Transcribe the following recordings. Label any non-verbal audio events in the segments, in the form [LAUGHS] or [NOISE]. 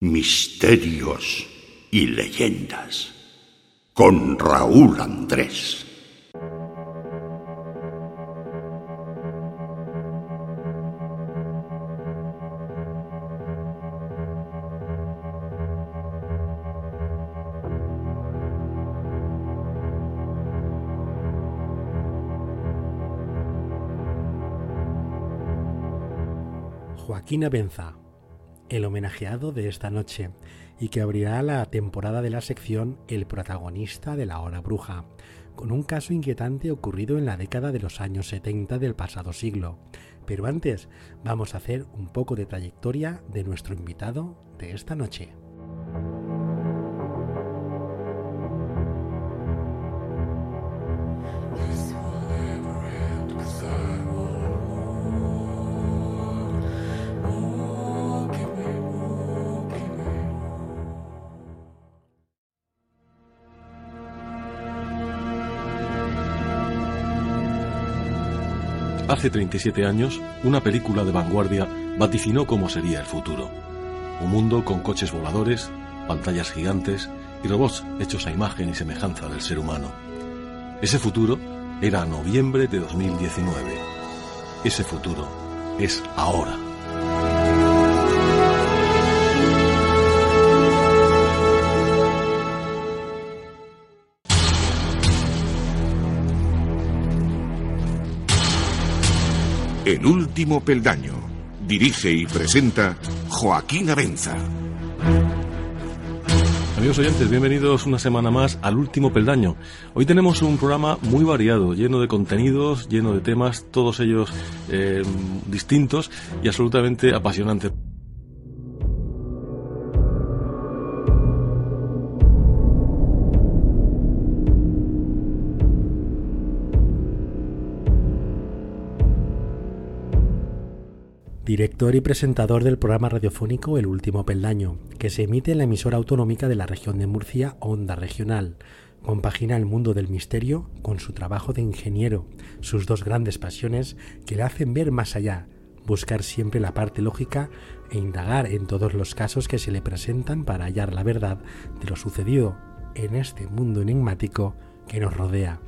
Misterios y leyendas con Raúl Andrés. Joaquín Abenza, el homenajeado de esta noche, y que abrirá la temporada de la sección El protagonista de la hora bruja, con un caso inquietante ocurrido en la década de los años 70 del pasado siglo. Pero antes vamos a hacer un poco de trayectoria de nuestro invitado de esta noche. Hace 37 años, una película de vanguardia vaticinó cómo sería el futuro. Un mundo con coches voladores, pantallas gigantes y robots hechos a imagen y semejanza del ser humano. Ese futuro era noviembre de 2019. Ese futuro es ahora. El último peldaño. Dirige y presenta Joaquín Abenza. Amigos oyentes, bienvenidos una semana más al último peldaño. Hoy tenemos un programa muy variado, lleno de contenidos, lleno de temas, todos ellos eh, distintos y absolutamente apasionantes. Director y presentador del programa radiofónico El Último Peldaño, que se emite en la emisora autonómica de la región de Murcia, Onda Regional. Compagina el mundo del misterio con su trabajo de ingeniero, sus dos grandes pasiones que le hacen ver más allá, buscar siempre la parte lógica e indagar en todos los casos que se le presentan para hallar la verdad de lo sucedido en este mundo enigmático que nos rodea.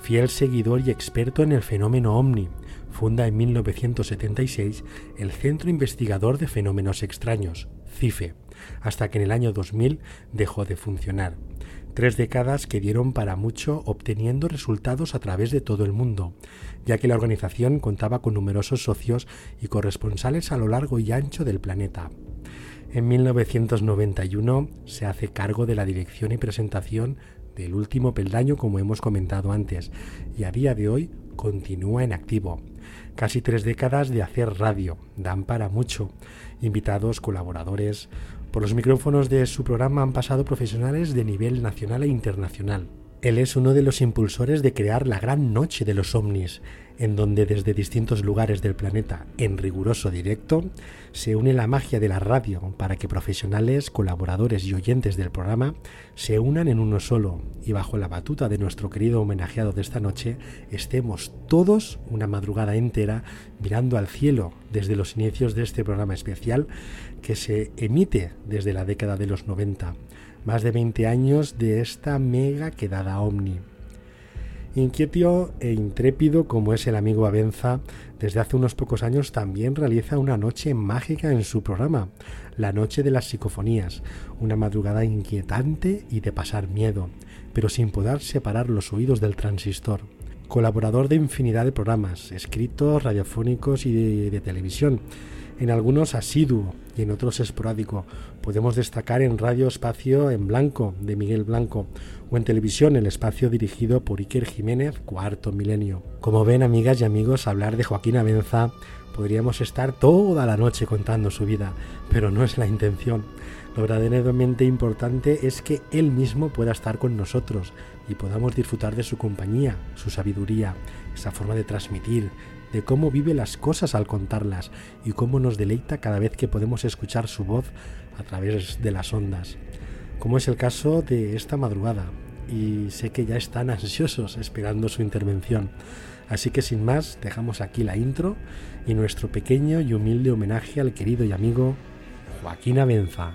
Fiel seguidor y experto en el fenómeno ovni, funda en 1976 el Centro Investigador de Fenómenos Extraños, CIFE, hasta que en el año 2000 dejó de funcionar. Tres décadas que dieron para mucho obteniendo resultados a través de todo el mundo, ya que la organización contaba con numerosos socios y corresponsales a lo largo y ancho del planeta. En 1991 se hace cargo de la dirección y presentación del último peldaño como hemos comentado antes, y a día de hoy continúa en activo. Casi tres décadas de hacer radio, dan para mucho. Invitados, colaboradores. Por los micrófonos de su programa han pasado profesionales de nivel nacional e internacional. Él es uno de los impulsores de crear la Gran Noche de los OVNIs, en donde desde distintos lugares del planeta, en riguroso directo, se une la magia de la radio para que profesionales, colaboradores y oyentes del programa se unan en uno solo y bajo la batuta de nuestro querido homenajeado de esta noche estemos todos una madrugada entera mirando al cielo desde los inicios de este programa especial que se emite desde la década de los 90. Más de 20 años de esta mega quedada ovni Inquieto e intrépido como es el amigo Abenza, desde hace unos pocos años también realiza una noche mágica en su programa, La Noche de las Psicofonías, una madrugada inquietante y de pasar miedo, pero sin poder separar los oídos del transistor. Colaborador de infinidad de programas, escritos, radiofónicos y de, televisión, en algunos asiduo y en otros esporádico. Podemos destacar en Radio Espacio en Blanco, de Miguel Blanco, o en televisión el espacio dirigido por Iker Jiménez, Cuarto Milenio. Como ven, amigas y amigos, hablar de Joaquín Abenza podríamos estar toda la noche contando su vida, pero no es la intención. Lo verdaderamente importante es que él mismo pueda estar con nosotros y podamos disfrutar de su compañía, su sabiduría, esa forma de transmitir, de cómo vive las cosas al contarlas y cómo nos deleita cada vez que podemos escuchar su voz a través de las ondas como es el caso de esta madrugada, y sé que ya están ansiosos esperando su intervención. Así que sin más, dejamos aquí la intro y nuestro pequeño y humilde homenaje al querido y amigo Joaquín Abenza.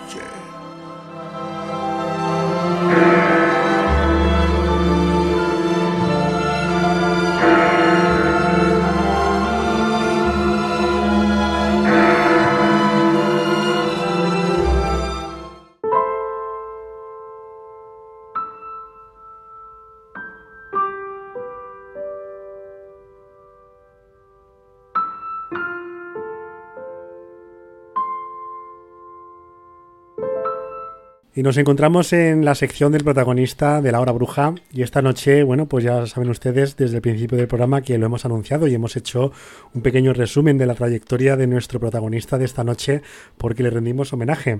Y nos encontramos en la sección del protagonista de la hora bruja. Y esta noche, bueno, pues ya saben ustedes desde el principio del programa que lo hemos anunciado y hemos hecho un pequeño resumen de la trayectoria de nuestro protagonista de esta noche porque le rendimos homenaje.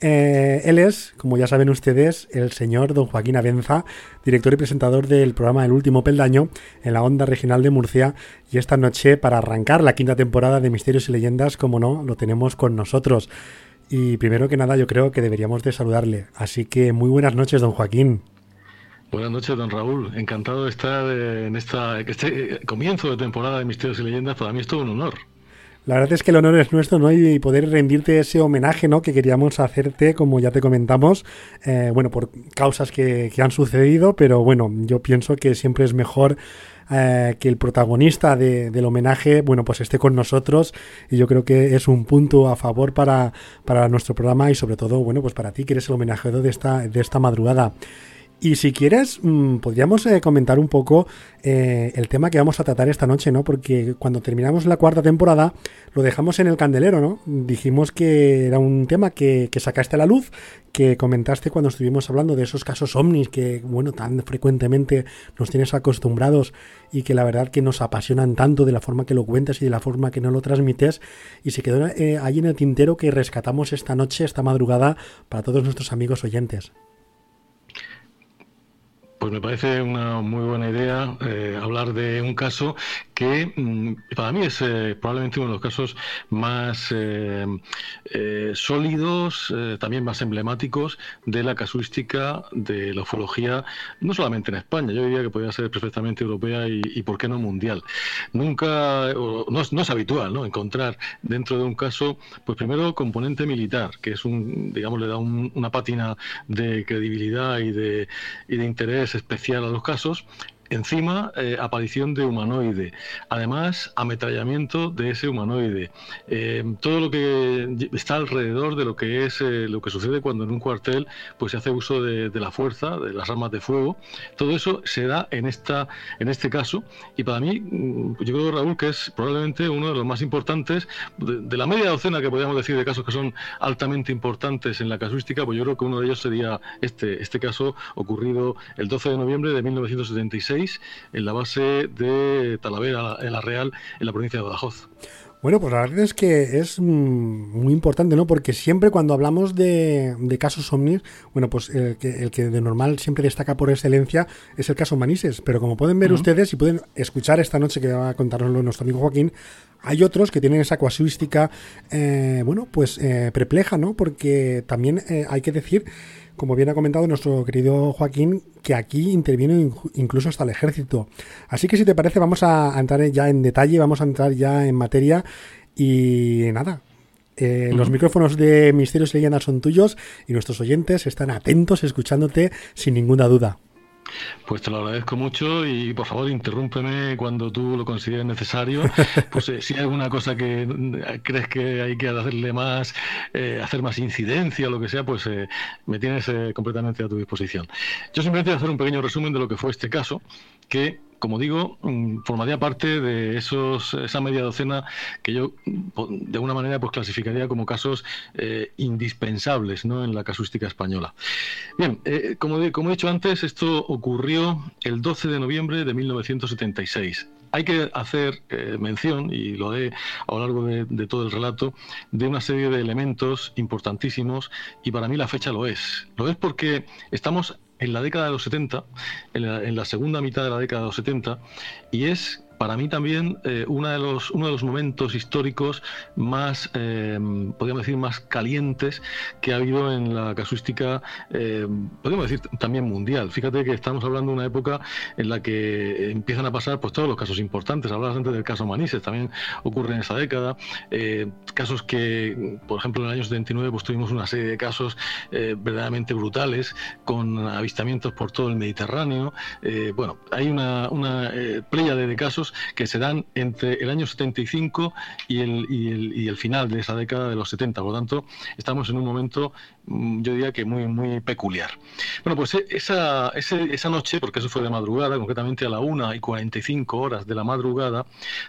Eh, él es, como ya saben ustedes, el señor don Joaquín Abenza, director y presentador del programa El Último Peldaño en la Onda Regional de Murcia. Y esta noche, para arrancar la quinta temporada de Misterios y Leyendas, como no, lo tenemos con nosotros. Y primero que nada yo creo que deberíamos de saludarle. Así que muy buenas noches, don Joaquín. Buenas noches, don Raúl. Encantado de estar en esta, este comienzo de temporada de Misterios y Leyendas. Para mí es todo un honor. La verdad es que el honor es nuestro, ¿no? Y poder rendirte ese homenaje, ¿no? Que queríamos hacerte, como ya te comentamos, eh, bueno, por causas que, que, han sucedido, pero bueno, yo pienso que siempre es mejor eh, que el protagonista del homenaje, bueno, pues esté con nosotros y yo creo que es un punto a favor para, para nuestro programa y sobre todo, bueno, pues para ti que eres el homenajeado de esta, de esta madrugada. Y si quieres, mm, podríamos eh, comentar un poco eh, el tema que vamos a tratar esta noche, ¿no? Porque cuando terminamos la cuarta temporada lo dejamos en el candelero, ¿no? Dijimos que era un tema que, que sacaste a la luz, que comentaste cuando estuvimos hablando de esos casos ovnis que, bueno, tan frecuentemente nos tienes acostumbrados y que la verdad que nos apasionan tanto de la forma que lo cuentas y de la forma que no lo transmites. Y se quedó eh, ahí en el tintero que rescatamos esta noche, esta madrugada, para todos nuestros amigos oyentes. Pues me parece una muy buena idea eh, hablar de un caso que mm, para mí es eh, probablemente uno de los casos más eh, sólidos, también más emblemáticos de la casuística de la ufología, no solamente en España, yo diría que podría ser perfectamente europea y, por qué no mundial. Nunca, no, es habitual ¿no? encontrar dentro de un caso, pues primero componente militar, que es un, digamos, le da una pátina de credibilidad y de, y de interés especial a los casos, encima, eh, aparición de humanoide. Además, ametrallamiento de ese humanoide. Eh, todo lo que está alrededor de lo que es lo que sucede cuando en un cuartel pues se hace uso de, la fuerza, de las armas de fuego. Todo eso se da en esta, en este caso. Y para mí, mm, yo creo Raúl que es probablemente uno de los más importantes de, la media docena que podríamos decir de casos que son altamente importantes en la casuística. Pues yo creo que uno de ellos sería este, este caso ocurrido el 12 de noviembre de 1976 en la base de Talavera, en la Real, en la provincia de Badajoz. Bueno, pues la verdad es que es mm, muy importante, ¿no? Porque siempre cuando hablamos de, casos ovnis, bueno, pues el que, el que, de normal siempre destaca por excelencia es el caso Manises. Pero como pueden ver ustedes y pueden escuchar esta noche que va a contárnoslo nuestro amigo Joaquín, hay otros que tienen esa casuística, eh, bueno, pues eh, perpleja, ¿no? Porque también eh, hay que decir como bien ha comentado nuestro querido Joaquín, que aquí interviene incluso hasta el ejército. Así que si te parece, vamos a entrar ya en detalle, vamos a entrar ya en materia y nada. Eh, los micrófonos de Misterios y Leyendas son tuyos y nuestros oyentes están atentos escuchándote sin ninguna duda. Pues te lo agradezco mucho y por favor interrúmpeme cuando tú lo consideres necesario. [LAUGHS] Pues eh, si hay alguna cosa que mm, crees que hay que hacerle más, eh, hacer más incidencia o lo que sea, pues eh, me tienes completamente a tu disposición. Yo simplemente voy a hacer un pequeño resumen de lo que fue este caso, que como digo, mm, formaría parte de esos, esa media docena que yo de alguna manera pues clasificaría como casos eh, indispensables ¿no? en la casuística española. Bien, eh, como, como he dicho antes, esto ocurrió el 12 de noviembre de 1976 hay que hacer eh, mención, y lo haré a lo largo de, todo el relato, de una serie de elementos importantísimos, y para mí la fecha lo es. Lo es porque estamos en la década de los 70, en la, segunda mitad de la década de los 70, y es para mí también eh, uno, de los, uno de los momentos históricos más, eh, podríamos decir, más calientes que ha habido en la casuística, eh, podríamos decir, también mundial. Fíjate que estamos hablando de una época en la que empiezan a pasar pues, todos los casos importantes. Hablabas antes del caso Manises, también ocurre en esa década. casos que, por ejemplo, en el año 79 pues, tuvimos una serie de casos verdaderamente brutales, con avistamientos por todo el Mediterráneo. bueno, hay una, una playa de casos que se dan entre el año 75 y el, y el, y el final de esa década de los 70. Por lo tanto, estamos en un momento, mm, yo diría que muy, muy peculiar. Bueno, pues eh, esa, esa noche, porque eso fue de madrugada, concretamente a la 1 y 45 horas de la madrugada,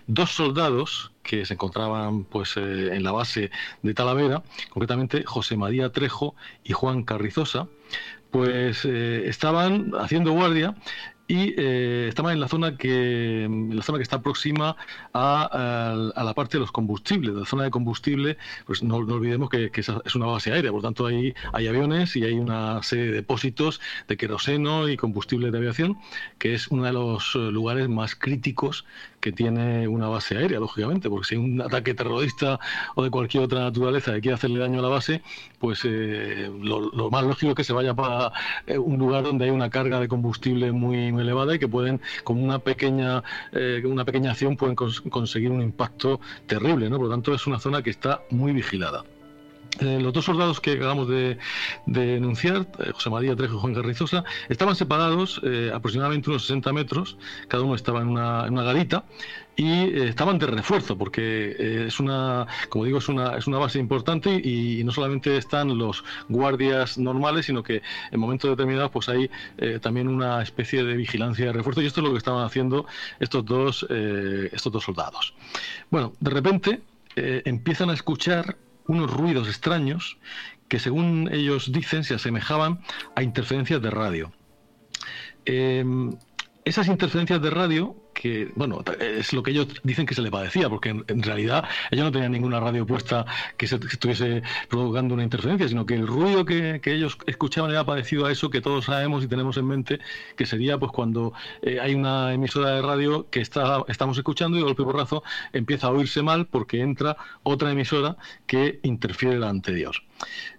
dos soldados que se encontraban pues eh, en la base de Talavera, concretamente José María Trejo y Juan Carrizosa, pues eh, estaban haciendo guardia y eh, estaba en la zona que en la zona que está próxima a, a, la parte de los combustibles, de la zona de combustible, pues no, olvidemos que, es una base aérea, por tanto ahí hay aviones y hay una serie de depósitos de queroseno y combustible de aviación, que es uno de los eh, lugares más críticos que tiene una base aérea, lógicamente, porque si hay un ataque terrorista o de cualquier otra naturaleza que quiere hacerle daño a la base, pues eh, lo, más lógico es que se vaya para eh, un lugar donde hay una carga de combustible muy, elevada y que pueden, con una pequeña, eh, una pequeña acción, pueden conseguir un impacto terrible, ¿no? Por lo tanto, es una zona que está muy vigilada. Eh, los dos soldados que acabamos de, denunciar, eh, José María Trejo y Juan Garrizosa, estaban separados eh, aproximadamente unos 60 metros, cada uno estaba en una, garita y estaban de refuerzo porque es una, como digo, es una, es una base importante y, no solamente están los guardias normales, sino que en momentos determinados pues hay también una especie de vigilancia de refuerzo y esto es lo que estaban haciendo estos dos, estos dos soldados. Bueno, de repente empiezan a escuchar unos ruidos extraños que según ellos dicen se asemejaban a interferencias de radio. Em, esas interferencias de radio que, bueno, es lo que ellos dicen que se le padecía, porque en, realidad ellos no tenían ninguna radio puesta que, se, estuviese provocando una interferencia, sino que el ruido que, ellos escuchaban era parecido a eso que todos sabemos y tenemos en mente, que sería pues cuando eh, hay una emisora de radio que está, estamos escuchando y de golpe porrazo empieza a oírse mal porque entra otra emisora que interfiere la anterior.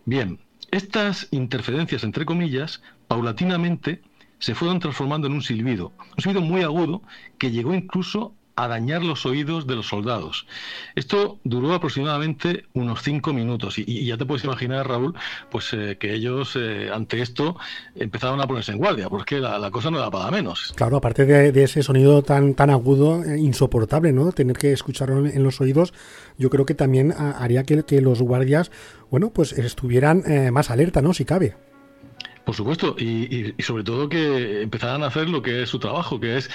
Bien, estas interferencias, entre comillas, paulatinamente se fueron transformando en un silbido, un silbido muy agudo que llegó incluso a dañar los oídos de los soldados. Esto duró aproximadamente unos cinco minutos y, ya te puedes imaginar, Raúl, pues eh, que ellos eh, ante esto empezaron a ponerse en guardia, porque la, cosa no da para menos. Claro, aparte de, ese sonido tan, tan agudo, eh, insoportable, ¿no? Tener que escucharlo en, los oídos, yo creo que también haría que, que los guardias, bueno, pues estuvieran más alerta, ¿no? Si cabe. Por supuesto, y, sobre todo que empezaran a hacer lo que es su trabajo, que es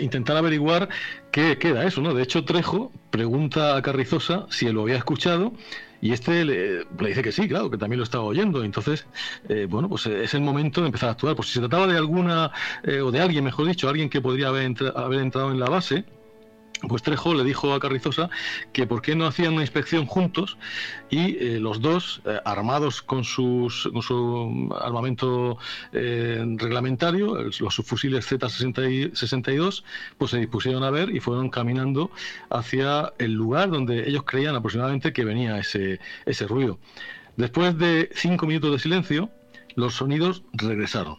intentar averiguar qué queda eso, ¿no? De hecho, Trejo pregunta a Carrizosa si él lo había escuchado y este le, dice que sí, claro, que también lo estaba oyendo. Entonces, eh, bueno, pues es el momento de empezar a actuar. Pues si se trataba de alguna, eh, o de alguien, mejor dicho, alguien que podría haber, haber entrado en la base, pues Trejo le dijo a Carrizosa que por qué no hacían una inspección juntos y eh, los dos, eh, armados con, sus, su armamento eh, reglamentario, los fusiles Z-62, pues se dispusieron a ver y fueron caminando hacia el lugar donde ellos creían aproximadamente que venía ese, ese ruido. Después de cinco minutos de silencio, los sonidos regresaron.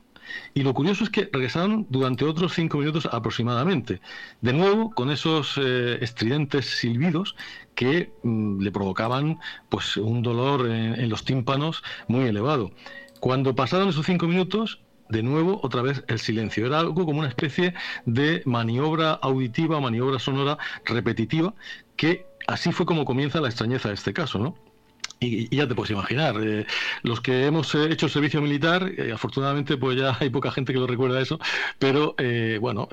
Y lo curioso es que regresaron durante otros cinco minutos aproximadamente. De nuevo, con esos eh, estridentes silbidos que mm, le provocaban pues, un dolor en, los tímpanos muy elevado. Cuando pasaron esos cinco minutos, de nuevo, otra vez el silencio. Era algo como una especie de maniobra auditiva, maniobra sonora repetitiva, que así fue como comienza la extrañeza de este caso, ¿no? Y, ya te puedes imaginar, eh, los que hemos eh, hecho servicio militar, eh, afortunadamente pues ya hay poca gente que lo recuerda eso, pero bueno,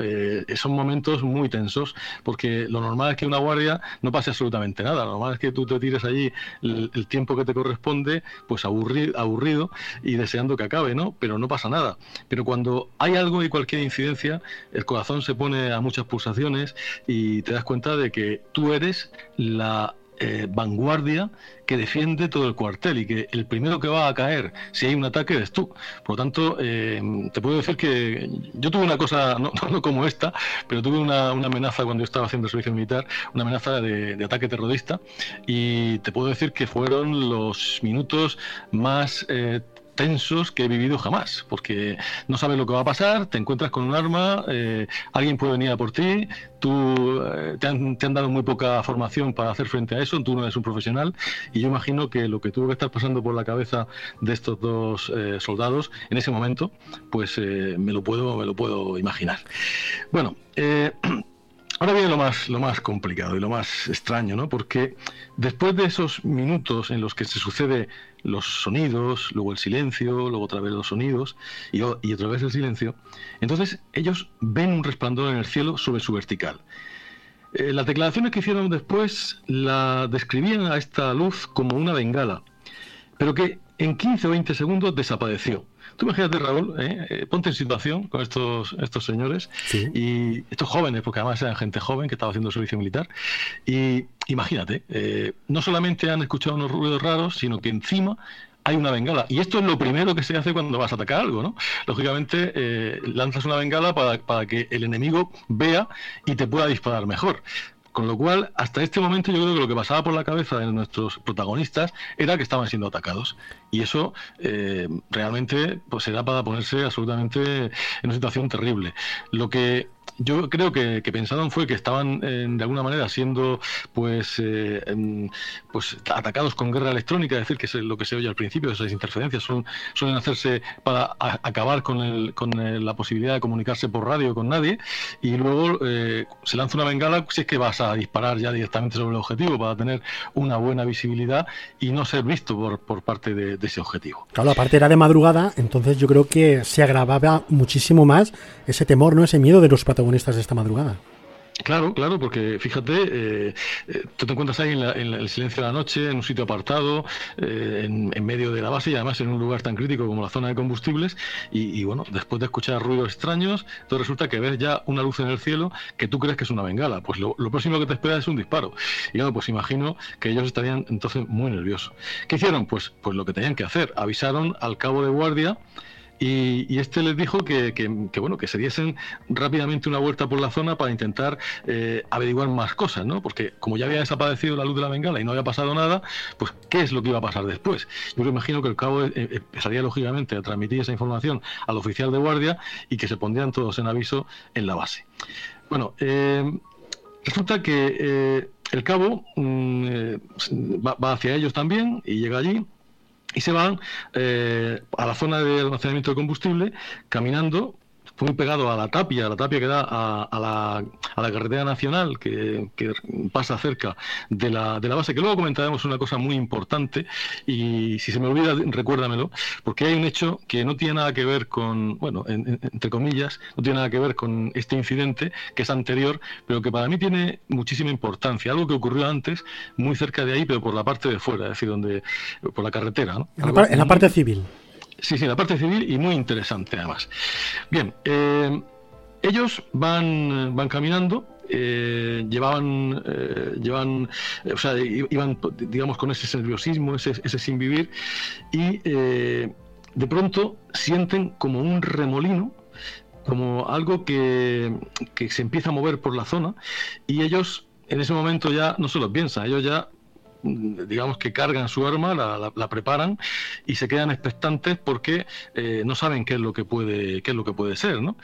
son momentos muy tensos, porque lo normal es que una guardia no pase absolutamente nada, lo normal es que tú te tires allí el, tiempo que te corresponde, pues aburrido, aburrido y deseando que acabe, ¿no? Pero no pasa nada. Pero cuando hay algo y cualquier incidencia, el corazón se pone a muchas pulsaciones y te das cuenta de que tú eres la eh, vanguardia que defiende todo el cuartel y que el primero que va a caer si hay un ataque eres tú. Por lo tanto, eh, te puedo decir que yo tuve una cosa, [LAUGHS] no, como esta, pero tuve una, amenaza cuando yo estaba haciendo el servicio militar, una amenaza de, ataque terrorista y te puedo decir que fueron los minutos más eh, tensos que he vivido jamás, porque no sabes lo que va a pasar, te encuentras con un arma, eh, alguien puede venir a por ti, tú eh, te, han, dado muy poca formación para hacer frente a eso, tú no eres un profesional, y yo imagino que lo que tuvo que estar pasando por la cabeza de estos dos eh, soldados en ese momento, pues me lo puedo, me lo puedo imaginar. Bueno, Ahora viene lo más, lo más complicado y lo más extraño, ¿no? Porque después de esos minutos en los que se sucede los sonidos, luego el silencio, luego otra vez los sonidos y, otra vez el silencio, entonces ellos ven un resplandor en el cielo sobre su vertical. Eh, las declaraciones que hicieron después la describían a esta luz como una bengala, pero que en 15 o 20 segundos desapareció. Tú imagínate, Raúl, ¿eh? Eh, ponte en situación con estos, estos señores y estos jóvenes, porque además eran gente joven que estaba haciendo servicio militar. Y imagínate, eh, no solamente han escuchado unos ruidos raros, sino que encima hay una bengala. Y esto es lo primero que se hace cuando vas a atacar algo, ¿no? Lógicamente, lanzas una bengala para, para que el enemigo vea y te pueda disparar mejor. Con lo cual, hasta este momento yo creo que lo que pasaba por la cabeza de nuestros protagonistas era que estaban siendo atacados. Y eso eh, realmente pues era para ponerse absolutamente en una situación terrible. Lo que yo creo que, pensaron fue que estaban de alguna manera siendo pues eh, em, pues atacados con guerra electrónica, es decir, que es lo que se oye al principio, esas interferencias son, suelen hacerse para acabar con, el, con la posibilidad de comunicarse por radio con nadie y luego eh, se lanza una bengala si es que vas a disparar ya directamente sobre el objetivo para tener una buena visibilidad y no ser visto por, por parte de, de ese objetivo. Claro, aparte era de madrugada, entonces yo creo que se agravaba muchísimo más ese temor, no ese miedo de los protagonistas de esta madrugada. Claro, claro, porque fíjate, eh, eh, tú te encuentras ahí en, el silencio de la noche, en un sitio apartado, eh, en, medio de la base y además en un lugar tan crítico como la zona de combustibles. Y, bueno, después de escuchar ruidos extraños, todo resulta que ves ya una luz en el cielo que tú crees que es una bengala. Pues lo, próximo que te espera es un disparo. Y bueno, pues imagino que ellos estarían entonces muy nerviosos. ¿Qué hicieron? Pues, pues lo que tenían que hacer. Avisaron al cabo de guardia y, este les dijo que, bueno que se diesen rápidamente una vuelta por la zona para intentar eh, averiguar más cosas, ¿no? Porque como ya había desaparecido la luz de la bengala y no había pasado nada, pues ¿qué es lo que iba a pasar después? Yo me imagino que el cabo eh, eh, empezaría lógicamente a transmitir esa información al oficial de guardia y que se pondrían todos en aviso en la base. Bueno, resulta que el cabo mm, va, hacia ellos también y llega allí y se van a la zona de almacenamiento de combustible caminando muy pegado a la tapia, a la tapia que da a, la, a la, carretera nacional que, pasa cerca de la, base, que luego comentaremos una cosa muy importante y si se me olvida, recuérdamelo, porque hay un hecho que no tiene nada que ver con, bueno, entre comillas, no tiene nada que ver con este incidente que es anterior, pero que para mí tiene muchísima importancia, algo que ocurrió antes, muy cerca de ahí, pero por la parte de fuera, es decir, donde, por la carretera. ¿no? en la parte civil. Sí, sí, la parte civil y muy interesante además. Bien, eh, ellos van, van caminando eh, llevaban, eh, llevan, o sea, iban, digamos, con ese nerviosismo, ese, ese sin vivir, y de pronto sienten como un remolino, como algo que, que, se empieza a mover por la zona, y ellos en ese momento ya no se lo piensan, ellos ya digamos que cargan su arma, la, preparan y se quedan expectantes porque eh, no saben qué es lo que puede, qué es lo que puede ser. ¿no?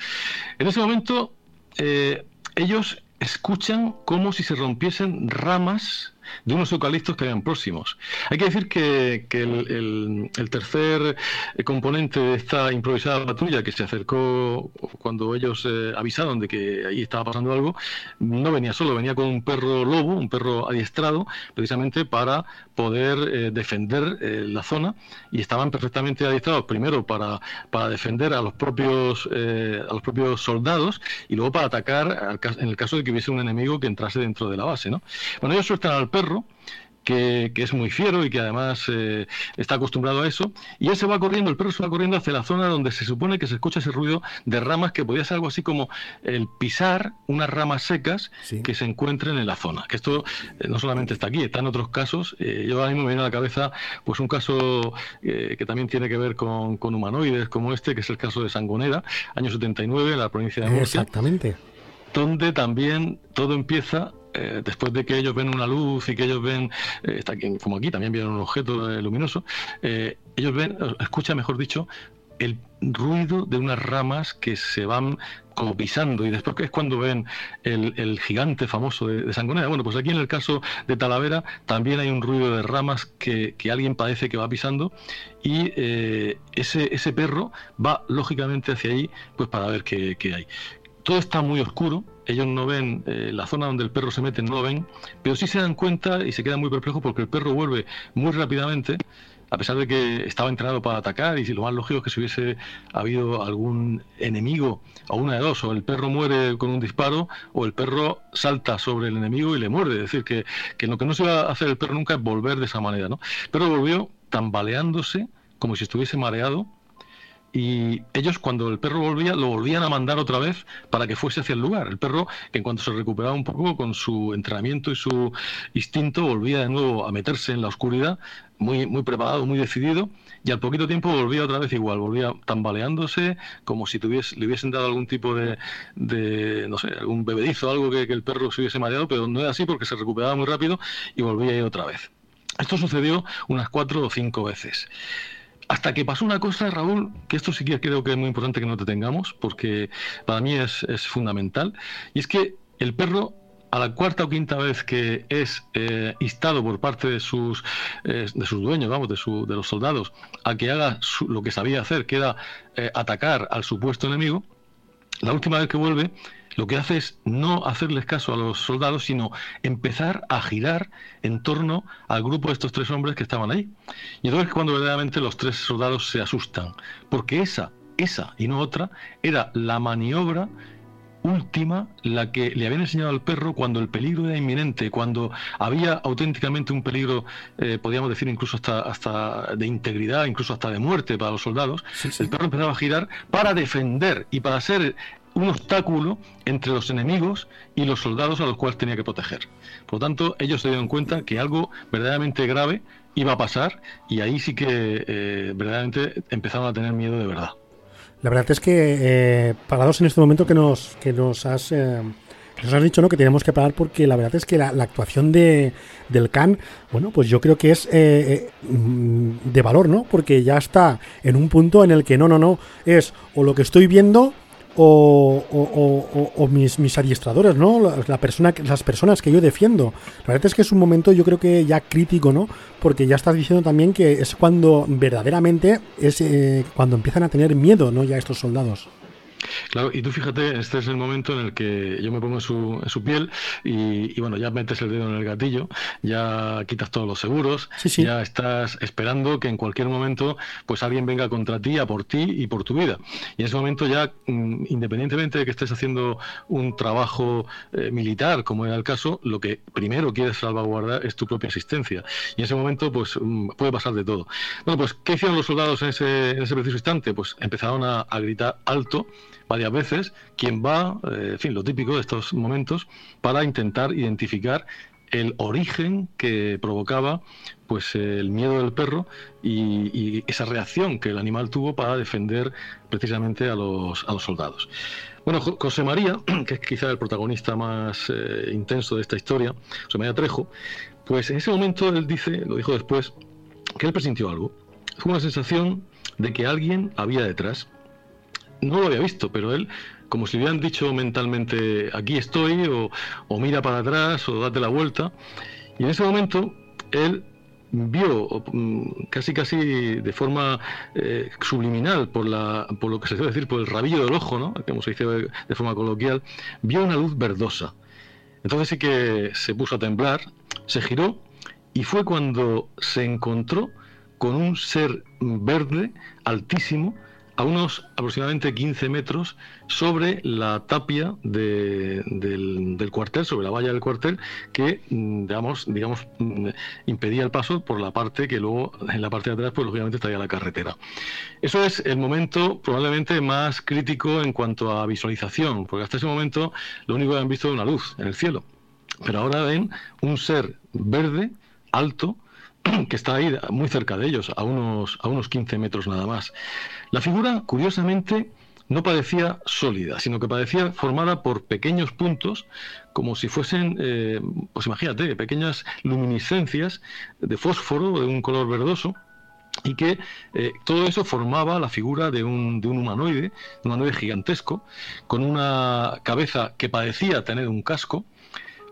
En ese momento eh, ellos escuchan como si se rompiesen ramas de unos eucaliptos que habían próximos. Hay que decir que, el, tercer eh, componente de esta improvisada patrulla que se acercó cuando ellos eh, avisaron de que ahí estaba pasando algo, no venía solo, venía con un perro lobo, un perro adiestrado, precisamente para poder eh, defender la zona y estaban perfectamente adiestrados primero para, para defender a los propios a los propios soldados y luego para atacar en el caso de que hubiese un enemigo que entrase dentro de la base. ¿no? Bueno, ellos sueltan al perro, que, es muy fiero y que además eh, está acostumbrado a eso. Y él se va corriendo, el perro se va corriendo hacia la zona donde se supone que se escucha ese ruido de ramas que podía ser algo así como el pisar unas ramas secas que se encuentren en la zona. Que esto eh, no solamente está aquí, está en otros casos. Eh, yo ahora mismo me viene a la cabeza pues un caso que también tiene que ver con, con, humanoides como este, que es el caso de Sangonera, año 79, en la provincia de Murcia. Exactamente. Donde también todo empieza eh, después de que ellos ven una luz y que ellos ven, eh, como aquí también vieron un objeto eh, luminoso, ellos ven, escuchan, mejor dicho, el ruido de unas ramas que se van como pisando y después es cuando ven el, gigante famoso de, Sangonera. Bueno, pues aquí en el caso de Talavera también hay un ruido de ramas que, alguien parece que va pisando y ese, perro va lógicamente hacia ahí pues para ver qué hay. Todo está muy oscuro, ellos no ven eh, la zona donde el perro se mete, no lo ven, pero sí se dan cuenta y se quedan muy perplejos porque el perro vuelve muy rápidamente, a pesar de que estaba entrenado para atacar y si lo más lógico es que si hubiese habido algún enemigo o una de dos, o el perro muere con un disparo o el perro salta sobre el enemigo y le muerde, es decir, que, que lo que no se va a hacer el perro nunca es volver de esa manera, ¿no? Pero volvió tambaleándose como si estuviese mareado y ellos cuando el perro volvía lo volvían a mandar otra vez para que fuese hacia el lugar. El perro que en cuanto se recuperaba un poco con su entrenamiento y su instinto volvía de nuevo a meterse en la oscuridad, muy, muy preparado, muy decidido, y al poquito tiempo volvía otra vez igual, volvía tambaleándose como si le hubiesen dado algún tipo de, de no sé, algún bebedizo, algo que, el perro se hubiese mareado, pero no era así porque se recuperaba muy rápido y volvía ir otra vez. Esto sucedió unas cuatro o cinco veces. Hasta que pasó una cosa, Raúl, que esto sí que creo que es muy importante que no te tengamos, porque para mí es, fundamental, y es que el perro a la cuarta o quinta vez que es eh, instado por parte de sus, eh, de sus dueños, vamos, de, su, de los soldados, a que haga lo que sabía hacer, que era eh, atacar al supuesto enemigo, la última vez que vuelve, lo que hace es no hacerles caso a los soldados, sino empezar a girar en torno al grupo de estos tres hombres que estaban ahí. Y entonces cuando verdaderamente los tres soldados se asustan, porque esa, esa y no otra, era la maniobra última la que le habían enseñado al perro cuando el peligro era inminente, cuando había auténticamente un peligro, eh, podríamos decir incluso hasta, hasta de integridad, incluso hasta de muerte para los soldados, el perro empezaba a girar para defender y para ser un obstáculo entre los enemigos y los soldados a los cuales tenía que proteger. Por lo tanto, ellos se dieron cuenta que algo verdaderamente grave iba a pasar y ahí sí que eh, verdaderamente empezaron a tener miedo de verdad. La verdad es que eh, parados en este momento que nos, que nos has... Eh, nos has dicho ¿no? que tenemos que parar porque la verdad es que la, actuación de, del Khan, bueno, pues yo creo que es mm, de valor, ¿no? Porque ya está en un punto en el que no, no, no, es o lo que estoy viendo o, mis, adiestradores, ¿no? La, persona, las personas que yo defiendo. La verdad es que es un momento yo creo que ya crítico, ¿no? Porque ya estás diciendo también que es cuando verdaderamente es eh, cuando empiezan a tener miedo, ¿no? Ya estos soldados. Claro, y tú fíjate, este es el momento en el que yo me pongo en su, en su piel y, bueno, ya metes el dedo en el gatillo, ya quitas todos los seguros, ya estás esperando que en cualquier momento pues alguien venga contra ti, a por ti y por tu vida. Y en ese momento ya, mm, independientemente de que estés haciendo un trabajo eh, militar, como era el caso, lo que primero quieres salvaguardar es tu propia existencia. Y en ese momento pues mm, puede pasar de todo. Bueno, pues ¿qué hicieron los soldados en ese, en ese preciso instante? Pues empezaron a gritar alto varias veces, quien va, eh, en fin, lo típico de estos momentos, para intentar identificar el origen que provocaba pues el miedo del perro y, esa reacción que el animal tuvo para defender precisamente a los, a los soldados. Bueno, José María, [CLEARS THROAT] que es quizá el protagonista más eh, intenso de esta historia, José María Trejo, pues en ese momento él dice, lo dijo después, que él presintió algo. Fue una sensación de que alguien había detrás no lo había visto, pero él, como si le hubieran dicho mentalmente, aquí estoy, o, mira para atrás, o date la vuelta. Y en ese momento, él vio mm, casi casi de forma eh, subliminal por la por lo que se debe decir por el rabillo del ojo no como se dice de forma coloquial vio una luz verdosa entonces sí que se puso a temblar se giró y fue cuando se encontró con un ser verde altísimo a unos aproximadamente 15 metros sobre la tapia del, cuartel, sobre la valla del cuartel, que mm, digamos, digamos, mm, impedía el paso por la parte que luego en la parte de atrás, pues lógicamente estaría la carretera. Eso es el momento probablemente más crítico en cuanto a visualización, porque hasta ese momento lo único que han visto es una luz en el cielo. Pero ahora ven un ser verde, alto, [CLEARS THROAT] que está ahí muy cerca de ellos, a unos, a unos 15 metros nada más. La figura, curiosamente, no parecía sólida, sino que parecía formada por pequeños puntos, como si fuesen, eh, pues imagínate, pequeñas luminiscencias de fósforo de un color verdoso, y que eh, todo eso formaba la figura de un, de un humanoide, de un humanoide gigantesco, con una cabeza que parecía tener un casco,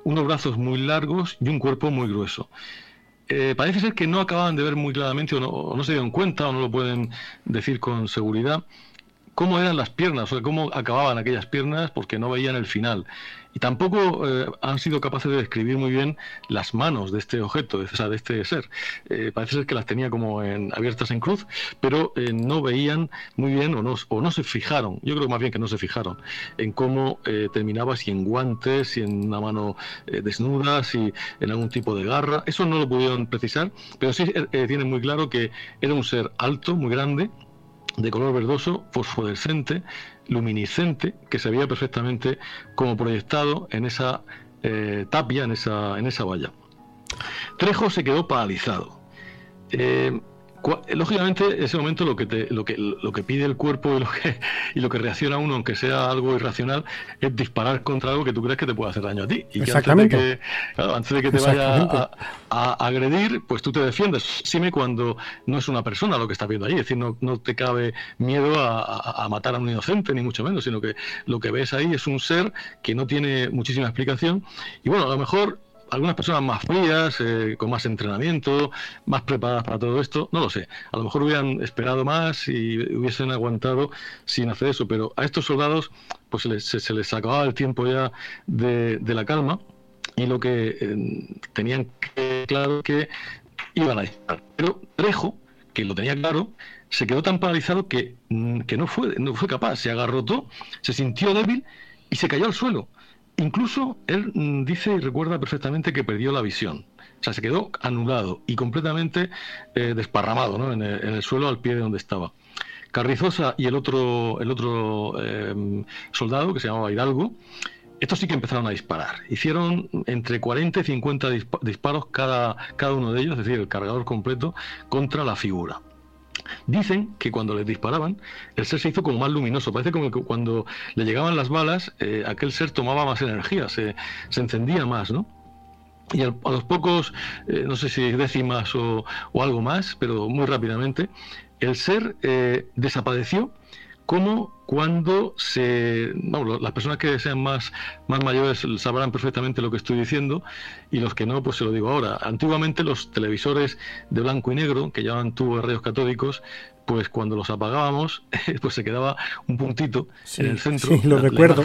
unos brazos muy largos y un cuerpo muy grueso. Eh, parece ser que no acababan de ver muy claramente o no, se dieron cuenta o no lo pueden decir con seguridad cómo eran las piernas, o sea, cómo acababan aquellas piernas porque no veían el final. Y tampoco eh, han sido capaces de describir muy bien las manos de este objeto, de, de este ser. Eh, parece ser que las tenía como en, abiertas en cruz, pero eh, no veían muy bien o no, o no se fijaron, yo creo más bien que no se fijaron, en cómo terminaba, si en guantes, si en una mano desnuda, si en algún tipo de garra. Eso no lo pudieron precisar, pero sí tienen muy claro que era un ser alto, muy grande, de color verdoso, fosforescente, luminiscente, que se veía perfectamente como proyectado en esa eh, tapia, en esa, en esa valla. Trejo se quedó paralizado. Eh, lógicamente en ese momento lo que te, lo que lo que pide el cuerpo y lo que y lo que reacciona uno aunque sea algo irracional es disparar contra algo que tú crees que te puede hacer daño a ti. Y Exactamente. antes de que, antes de que te vaya a, agredir pues tú te defiendes. Sime cuando no es una persona lo que estás viendo ahí es decir no, no te cabe miedo a, a matar a un inocente ni mucho menos sino que lo que ves ahí es un ser que no tiene muchísima explicación. Y bueno a lo mejor algunas personas más frías, eh, con más entrenamiento, más preparadas para todo esto, no lo sé. A lo mejor hubieran esperado más y hubiesen aguantado sin hacer eso, pero a estos soldados pues se les, acababa el tiempo ya de, la calma y lo que eh, tenían que claro que iban a disparar. Pero Trejo, que lo tenía claro, se quedó tan paralizado que, mm, que no, fue, no fue capaz, se agarrotó, se sintió débil y se cayó al suelo. Incluso él mm, dice y recuerda perfectamente que perdió la visión. O sea, se quedó anulado y completamente eh, desparramado en, el, suelo al pie de donde estaba. Carrizosa y el otro, el otro em, soldado, que se llamaba Hidalgo, estos sí que empezaron a disparar. Hicieron entre 40 y 50 disparos cada, cada uno de ellos, es decir, el cargador completo, contra la figura. Dicen que cuando les disparaban, el ser se hizo como más luminoso. Parece como que cuando le llegaban las balas, eh, aquel ser tomaba más energía, se, encendía más, ¿no? Y a los pocos, eh, no sé si décimas o, algo más, pero muy rápidamente, el ser eh, desapareció como cuando se. las personas que sean más, más mayores sabrán perfectamente lo que estoy diciendo y los que no, pues se lo digo ahora. Antiguamente los televisores de blanco y negro, que llevaban tubos de rayos catódicos, pues cuando los apagábamos, [LAUGHS] pues se quedaba un puntito en el centro. Sí, lo recuerdo.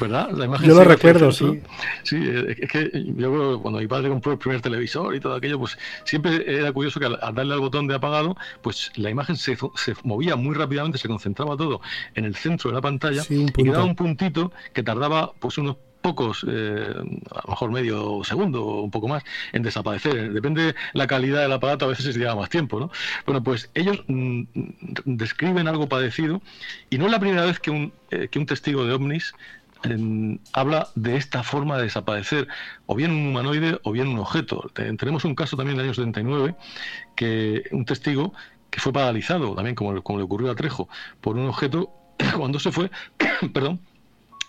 ¿Verdad? yo lo recuerdo, sí. Sí, es que yo cuando mi padre compró el primer televisor y todo aquello, pues siempre era curioso que al, darle al botón de apagado, pues la imagen se, se, movía muy rápidamente, se concentraba todo en el centro de la pantalla y quedaba un puntito que tardaba pues unos pocos, eh, a lo mejor medio segundo o un poco más, en desaparecer. Depende la calidad del aparato, a veces se lleva más tiempo, ¿no? Bueno, pues ellos mm, describen algo parecido y no es la primera vez que un, eh, que un testigo de ovnis em, habla de esta forma de desaparecer, o bien un humanoide o bien un objeto. Tenemos un caso también en el año 79 que un testigo que fue paralizado, también como, como le ocurrió a Trejo, por un objeto [COUGHS] cuando se fue, [COUGHS] perdón,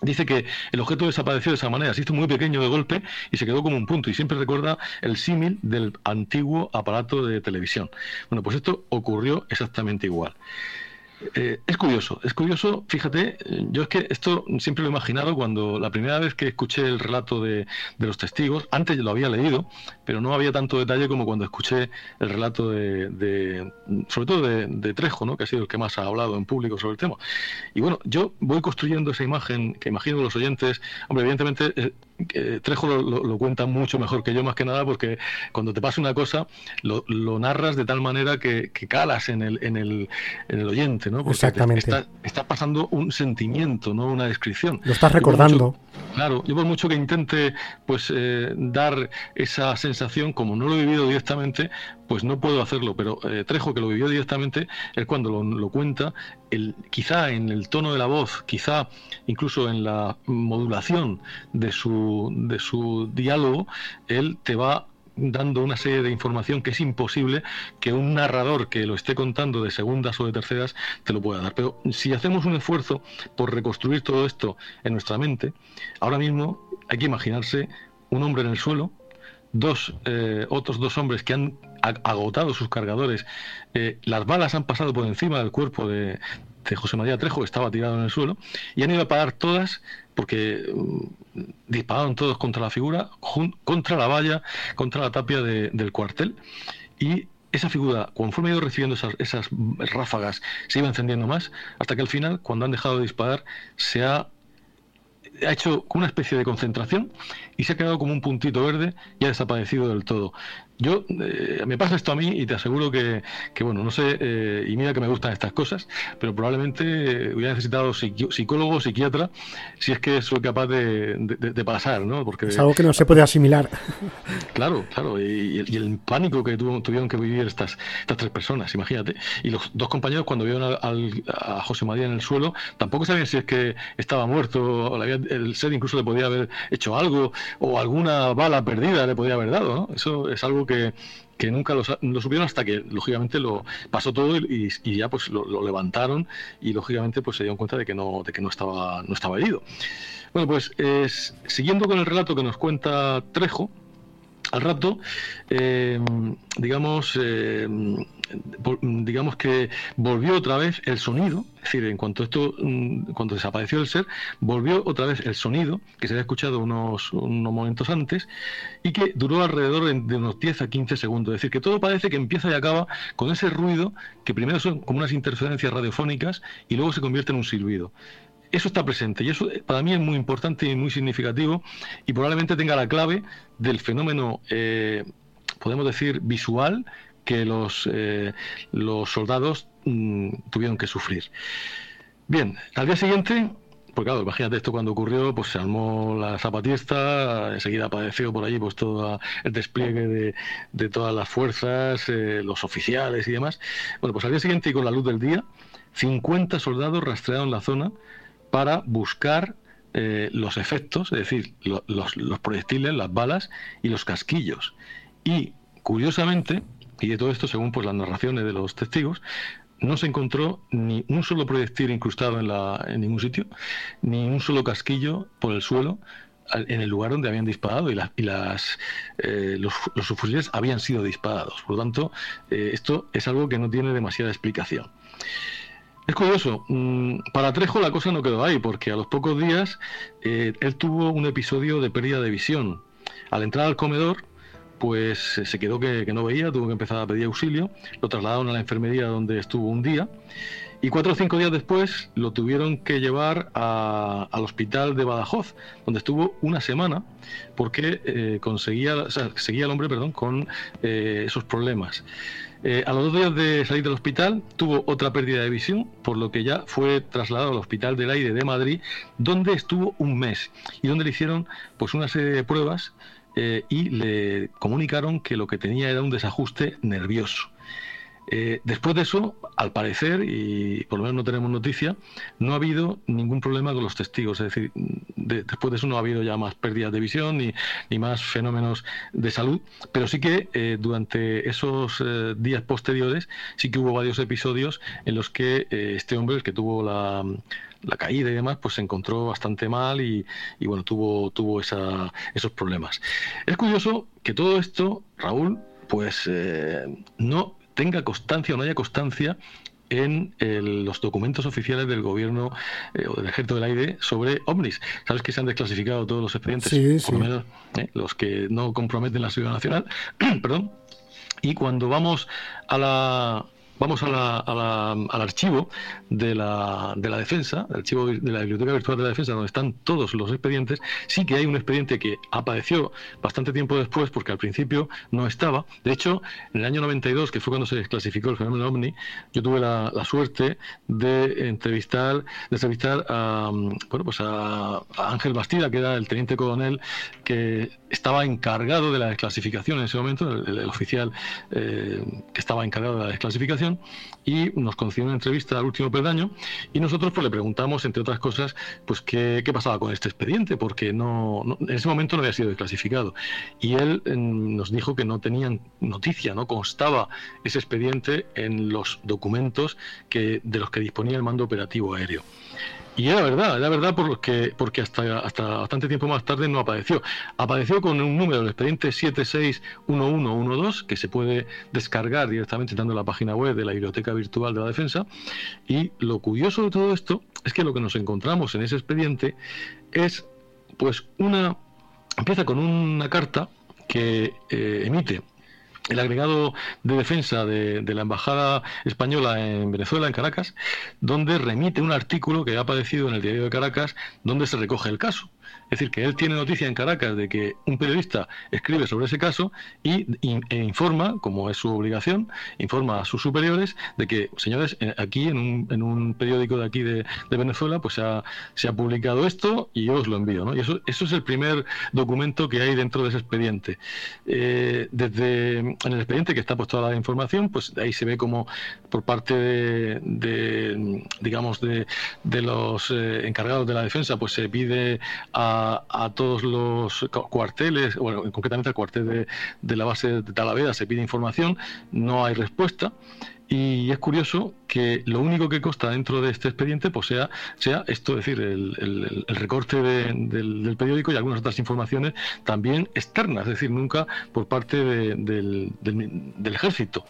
Dice que el objeto desapareció de esa manera, se hizo muy pequeño de golpe y se quedó como un punto. Y siempre recuerda el símil del antiguo aparato de televisión. Bueno, pues esto ocurrió exactamente igual. Eh, es curioso, es curioso, fíjate, yo es que esto siempre lo he imaginado cuando la primera vez que escuché el relato de, los testigos, antes lo había leído, pero no había tanto detalle como cuando escuché el relato de, sobre todo de, Trejo, ¿no? que ha sido el que más ha hablado en público sobre el tema. Y bueno, yo voy construyendo esa imagen que imagino los oyentes, hombre, evidentemente eh, Trejo lo, cuenta mucho mejor que yo, más que nada, porque cuando te pasa una cosa, lo, narras de tal manera que, calas en el, en, el, en el oyente, ¿no? Exactamente. está, pasando un sentimiento, no una descripción. Lo estás recordando. claro, yo por mucho que intente pues eh, dar esa sensación, como no lo he vivido directamente, pues no puedo hacerlo, pero eh, Trejo, que lo vivió directamente, él cuando lo, cuenta, el, quizá en el tono de la voz, quizá incluso en la modulación de su, de su diálogo, él te va dando una serie de información que es imposible que un narrador que lo esté contando de segundas o de terceras te lo pueda dar. Pero si hacemos un esfuerzo por reconstruir todo esto en nuestra mente, ahora mismo hay que imaginarse un hombre en el suelo, dos eh, otros dos hombres que han agotado sus cargadores, eh, las balas han pasado por encima del cuerpo de, José María Trejo, que estaba tirado en el suelo, y han ido a parar todas porque mm, dispararon todos contra la figura, contra la valla, contra la tapia del cuartel, y esa figura, conforme ha ido recibiendo esas, esas ráfagas, se iba encendiendo más, hasta que al final, cuando han dejado de disparar, se ha ha hecho una especie de concentración y se ha quedado como un puntito verde y ha desaparecido del todo. Yo, eh, me pasa esto a mí y te aseguro que, bueno, no sé, eh, y mira que me gustan estas cosas, pero probablemente hubiera necesitado psicólogo o psiquiatra si es que soy capaz de, pasar, ¿no? Porque, es algo que no se puede asimilar. [LAUGHS] Claro, claro, y, el pánico que tuvieron que vivir estas, estas tres personas, imagínate. Y los dos compañeros cuando vieron a, José María en el suelo, tampoco sabían si es que estaba muerto, o el ser incluso le podía haber hecho algo, o alguna bala perdida le podía haber dado, ¿no? Eso es algo que, nunca lo, supieron hasta que lógicamente lo pasó todo y, ya pues lo, levantaron y lógicamente pues se dieron cuenta de que no de que no estaba no estaba herido. Bueno pues siguiendo con el relato que nos cuenta Trejo al rato, eh, digamos, eh, digamos que volvió otra vez el sonido, es decir, en cuanto esto, mm, cuando desapareció el ser, volvió otra vez el sonido que se había escuchado unos, unos momentos antes y que duró alrededor de, unos 10 a 15 segundos. Es decir, que todo parece que empieza y acaba con ese ruido que primero son como unas interferencias radiofónicas y luego se convierte en un silbido eso está presente y eso eh, para mí es muy importante y muy significativo y probablemente tenga la clave del fenómeno, eh, podemos decir, visual que los, eh, los soldados mm, tuvieron que sufrir. Bien, al día siguiente, pues claro, imagínate esto cuando ocurrió, pues se armó la zapatista, enseguida apareció por allí pues todo el despliegue de, de todas las fuerzas, los oficiales y demás. Bueno, pues al día siguiente y con la luz del día, 50 soldados rastrearon la zona para buscar eh, los efectos, es decir, los, proyectiles, las balas y los casquillos. Y curiosamente, y de todo esto según pues, las narraciones de los testigos, no se encontró ni un solo proyectil incrustado en, la, en ningún sitio, ni un solo casquillo por el suelo en el lugar donde habían disparado y, las, y las, eh, los, los, fusiles habían sido disparados. Por lo tanto, eh, esto es algo que no tiene demasiada explicación. Es curioso, mm, para Trejo la cosa no quedó ahí, porque a los pocos días eh, él tuvo un episodio de pérdida de visión. Al entrar al comedor, pues se quedó que, no veía, tuvo que empezar a pedir auxilio, lo trasladaron a la enfermería donde estuvo un día y cuatro o cinco días después lo tuvieron que llevar al hospital de Badajoz, donde estuvo una semana porque eh, conseguía, seguía el hombre perdón, con eh, esos problemas. Eh, a los dos días de salir del hospital tuvo otra pérdida de visión, por lo que ya fue trasladado al Hospital del Aire de Madrid, donde estuvo un mes y donde le hicieron pues una serie de pruebas eh, y le comunicaron que lo que tenía era un desajuste nervioso. Eh, después de eso, al parecer, y por lo menos no tenemos noticia, no ha habido ningún problema con los testigos. Es decir, después de eso no ha habido ya más pérdidas de visión ni, ni más fenómenos de salud, pero sí que eh, durante esos eh, días posteriores sí que hubo varios episodios en los que este hombre, el que tuvo la, la caída y demás, pues se encontró bastante mal y, y bueno, tuvo, tuvo esa, esos problemas. Es curioso que todo esto, Raúl, pues no tenga constancia o no haya constancia en los documentos oficiales del gobierno eh, o del ejército del aire sobre ovnis. Sabes que se han desclasificado todos los expedientes, por lo menos eh, los que no comprometen la seguridad nacional, [CLEARS THROAT] perdón. Y cuando vamos a la vamos a la, al archivo de la, de la defensa, el archivo de la Biblioteca Virtual de la Defensa, donde están todos los expedientes, sí que hay un expediente que apareció bastante tiempo después, porque al principio no estaba. De hecho, en el año 92, que fue cuando se desclasificó el fenómeno OVNI, yo tuve la, suerte de entrevistar, de entrevistar a, bueno, pues a, Ángel Bastida, que era el teniente coronel que estaba encargado de la desclasificación en ese momento, el, oficial eh, que estaba encargado de la desclasificación y nos concedió una entrevista al último peldaño y nosotros pues le preguntamos, entre otras cosas, pues qué, pasaba con este expediente, porque no, en ese momento no había sido desclasificado. Y él em, nos dijo que no tenían noticia, no constaba ese expediente en los documentos que, de los que disponía el mando operativo aéreo. Y era verdad, era verdad porque, porque hasta, hasta bastante tiempo más tarde no apareció. Apareció con un número, el expediente 761112, que se puede descargar directamente entrando a la página web de la Biblioteca Virtual de la Defensa. Y lo curioso de todo esto es que lo que nos encontramos en ese expediente es, pues, una. empieza con una carta que eh, emite el agregado de defensa de, la Embajada Española en Venezuela, en Caracas, donde remite un artículo que ha aparecido en el diario de Caracas, donde se recoge el caso. Es decir, que él tiene noticia en Caracas de que un periodista escribe sobre ese caso y, e informa, como es su obligación, informa a sus superiores de que, señores, eh, aquí en un, en un periódico de aquí de, Venezuela, pues se ha, se ha, publicado esto y yo os lo envío. Y eso, es el primer documento que hay dentro de ese expediente. Eh, desde en el expediente que está puesto la información, pues ahí se ve como por parte de, digamos, de, de los eh, encargados de la defensa, pues se pide a, todos los cuarteles, bueno, concretamente al cuartel de, la base de Talavera se pide información, no hay respuesta. Y es curioso que lo único que consta dentro de este expediente pues sea, sea esto, es decir, el, recorte del, periódico y algunas otras informaciones también externas, es decir, nunca por parte del, ejército.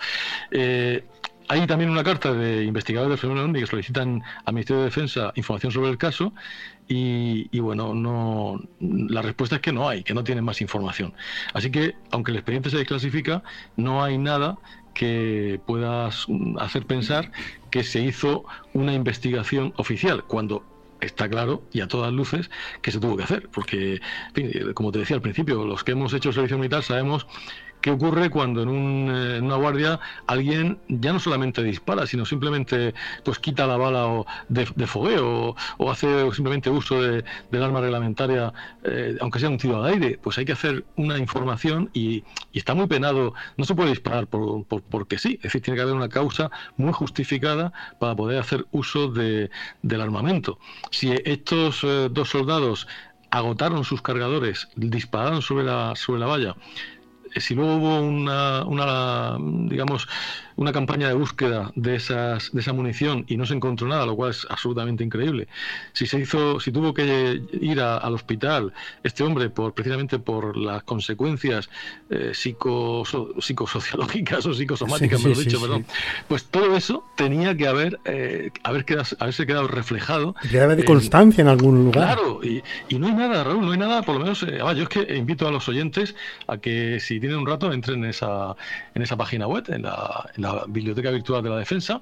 Eh, hay también una carta de investigadores del fenómeno que solicitan al Ministerio de Defensa información sobre el caso y, bueno, no, la respuesta es que no hay, que no tienen más información. Así que, aunque el expediente se desclasifica, no hay nada que pueda hacer pensar que se hizo una investigación oficial, cuando está claro y a todas luces que se tuvo que hacer, porque, como te decía al principio, los que hemos hecho servicio militar sabemos ¿Qué ocurre cuando en, eh, una guardia alguien ya no solamente dispara, sino simplemente pues quita la bala de, fogueo o, hace simplemente uso de, del arma reglamentaria, eh, aunque sea un tiro al aire? Pues hay que hacer una información y, está muy penado. No se puede disparar por, porque sí, es decir, tiene que haber una causa muy justificada para poder hacer uso del armamento. Si estos eh, dos soldados agotaron sus cargadores, dispararon sobre la, sobre la valla, si luego hubo una, una digamos, una campaña de búsqueda de esas de esa munición y no se encontró nada, lo cual es absolutamente increíble. Si se hizo, si tuvo que ir al hospital este hombre por precisamente por las consecuencias eh, psicosociológicas o psicosomáticas, mejor dicho, perdón, pues todo eso tenía que haber eh, haber quedado, haberse quedado reflejado. Debe haber de constancia en algún lugar. Claro, y, y, no hay nada, Raúl, no hay nada, por lo menos, eh, yo es que invito a los oyentes a que si tienen un rato entren en esa en esa página web, en la Biblioteca Virtual de la Defensa,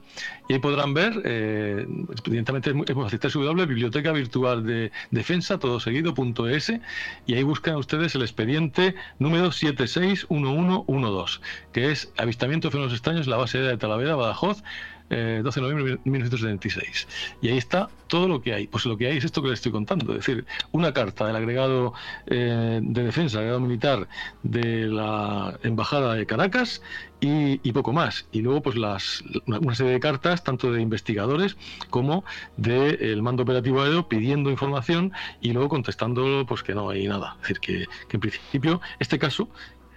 y ahí podrán ver, eh, evidentemente es muy fácil, Biblioteca Virtual de Defensa, todo seguido, punto .es, y ahí buscan ustedes el expediente número 761112, que es Avistamiento de fenómenos extraños la base de Talavera, Badajoz, 12 eh, de noviembre de 1976. Y ahí está todo lo que hay. Pues lo que hay es esto que les estoy contando, es decir, una carta del agregado eh, de defensa, agregado militar de la Embajada de Caracas y, poco más. Y luego, pues las, una serie de cartas, tanto de investigadores como del mando operativo aéreo, pidiendo información y luego contestando pues que no hay nada. Es decir, que, que en principio este caso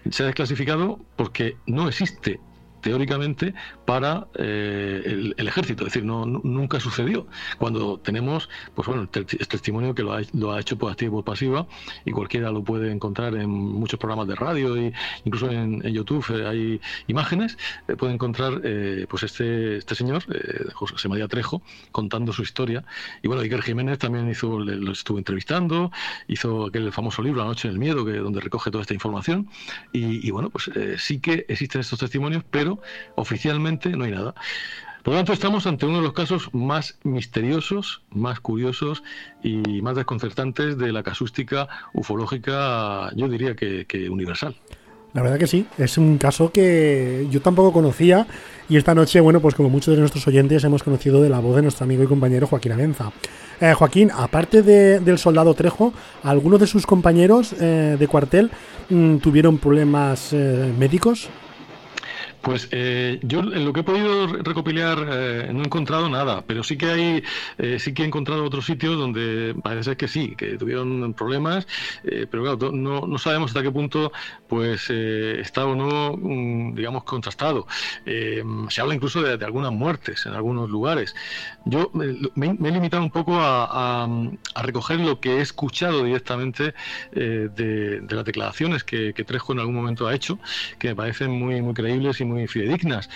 se ha desclasificado porque no existe teóricamente para eh, el, ejército. Es decir, no, nunca sucedió. Cuando tenemos, pues bueno, el, testimonio que lo ha, lo ha hecho por activa y por pasiva, y cualquiera lo puede encontrar en muchos programas de radio, y incluso en, YouTube eh, hay imágenes, eh, puede encontrar pues este, este señor, José María Trejo, contando su historia. Y bueno, Iker Jiménez también hizo, lo estuvo entrevistando, hizo aquel famoso libro, La Noche en el Miedo, que, donde recoge toda esta información. Y bueno, pues sí que existen estos testimonios, pero oficialmente no hay nada. Por lo tanto, estamos ante uno de los casos más misteriosos, más curiosos y más desconcertantes de la casústica ufológica, yo diría que, universal. La verdad que sí, es un caso que yo tampoco conocía y esta noche, bueno, pues como muchos de nuestros oyentes hemos conocido de la voz de nuestro amigo y compañero Joaquín Avenza. Eh, Joaquín, aparte del soldado Trejo, algunos de sus compañeros eh, de cuartel mm, tuvieron problemas eh, médicos. Pues eh, yo en lo que he podido recopilar eh, no he encontrado nada, pero sí que hay, eh, sí que he encontrado otros sitios donde parece que sí, que tuvieron problemas, pero claro, no, sabemos hasta qué punto pues está o no, mm, digamos, contrastado. se habla incluso de, algunas muertes en algunos lugares. Yo me, he limitado un poco a, recoger lo que he escuchado directamente de, las declaraciones que, que Trejo en algún momento ha hecho, que me parecen muy, muy creíbles y muy fidedignas.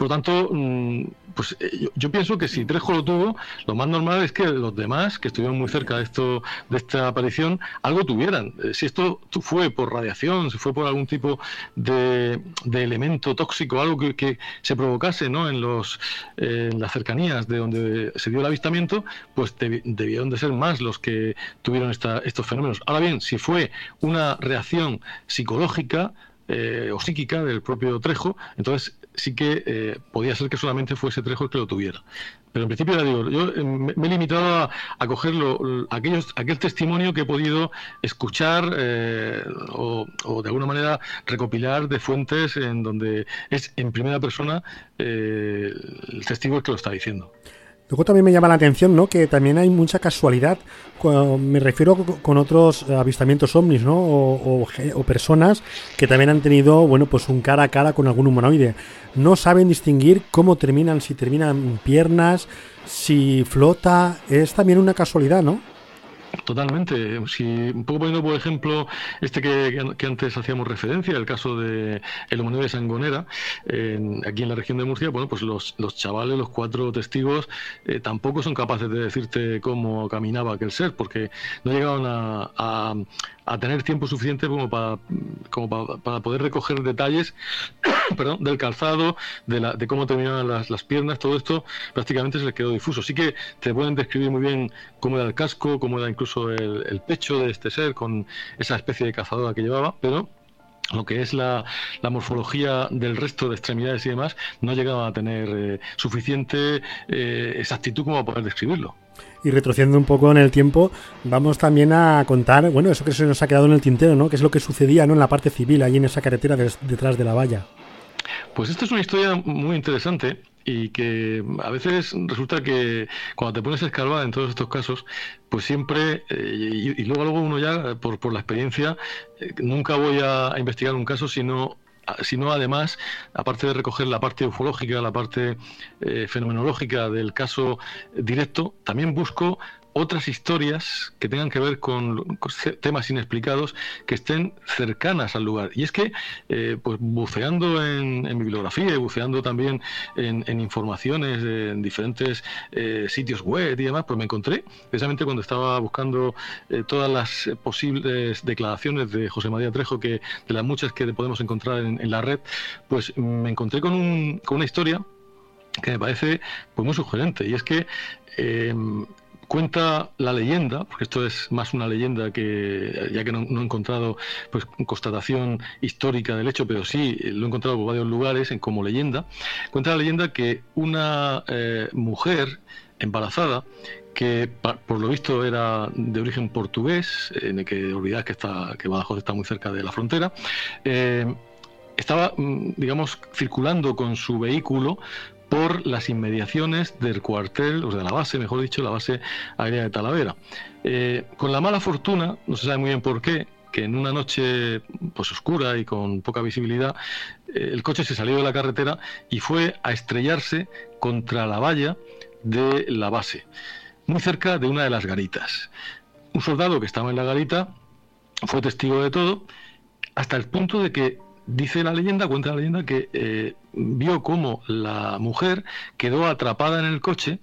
Por lo tanto, mm, pues eh, yo, pienso que si Trejo lo tuvo, lo más normal es que los demás que estuvieron muy cerca de esto, de esta aparición, algo tuvieran. Eh, si esto fue por radiación, si fue por algún tipo de, elemento tóxico, algo que, se provocase ¿no? en, los, en las cercanías de donde se dio el avistamiento, pues debieron de ser más los que tuvieron esta, estos fenómenos. Ahora bien, si fue una reacción psicológica, eh, o psíquica del propio Trejo, entonces sí que eh, podía ser que solamente fuese Trejo el que lo tuviera. Pero en principio ya digo, yo eh, me he limitado a, coger aquellos, aquel testimonio que he podido escuchar o, de alguna manera recopilar de fuentes en donde es en primera persona el testigo el que lo está diciendo. Luego también me llama la atención, ¿no? Que también hay mucha casualidad. Me refiero con otros avistamientos ovnis, ¿no? O, personas que también han tenido, bueno, pues un cara a cara con algún humanoide. No saben distinguir cómo terminan, si terminan piernas, si flota. Es también una casualidad, ¿no? Totalmente. Si un poco poniendo por ejemplo este que, antes hacíamos referencia, el caso de el humanoide de Sangonera, aquí en la región de Murcia, bueno, pues los, los chavales, los cuatro testigos, eh, tampoco son capaces de decirte cómo caminaba aquel ser, porque no llegaban a tener tiempo suficiente como para, como para, poder recoger detalles [COUGHS] perdón, del calzado, de, la, de cómo terminaban las, las, piernas, todo esto prácticamente se les quedó difuso. Sí que te pueden describir muy bien cómo era el casco, cómo era incluso el, pecho de este ser con esa especie de cazadora que llevaba, pero lo que es la, la, morfología del resto de extremidades y demás, no llegaba a tener eh, suficiente eh, exactitud como para poder describirlo y retrocediendo un poco en el tiempo, vamos también a contar, bueno, eso que se nos ha quedado en el tintero, ¿no? Que es lo que sucedía, ¿no? En la parte civil, ahí en esa carretera detrás de la valla. Pues esta es una historia muy interesante y que a veces resulta que cuando te pones a escarbar en todos estos casos, pues siempre, eh, y, luego, luego uno ya, por, por la experiencia, eh, nunca voy a, investigar un caso sino sino además, aparte de recoger la parte ufológica, la parte eh, fenomenológica del caso directo, también busco otras historias que tengan que ver con, temas inexplicados que estén cercanas al lugar. Y es que, eh, pues buceando en, bibliografía y buceando también en, informaciones en diferentes eh, sitios web y demás, pues me encontré, precisamente cuando estaba buscando eh, todas las posibles declaraciones de José María Trejo, que de las muchas que podemos encontrar en, la red, pues me encontré con, un, con una historia que me parece pues muy sugerente y es que cuenta la leyenda, porque esto es más una leyenda que, ya que no, he encontrado pues constatación histórica del hecho, pero sí lo he encontrado por varios lugares en, como leyenda, cuenta la leyenda que una eh, mujer embarazada que por lo visto era de origen portugués, en el que olvidad que está que Badajoz está muy cerca de la frontera, eh, estaba, mm, digamos, circulando con su vehículo por las inmediaciones del cuartel, o de la base, mejor dicho, la base aérea de Talavera. Eh, con la mala fortuna, no se sabe muy bien por qué, que en una noche pues oscura y con poca visibilidad, eh, el coche se salió de la carretera y fue a estrellarse contra la valla de la base, muy cerca de una de las garitas. Un soldado que estaba en la garita fue testigo de todo, hasta el punto de que dice la leyenda, cuenta la leyenda, que eh, vio cómo la mujer quedó atrapada en el coche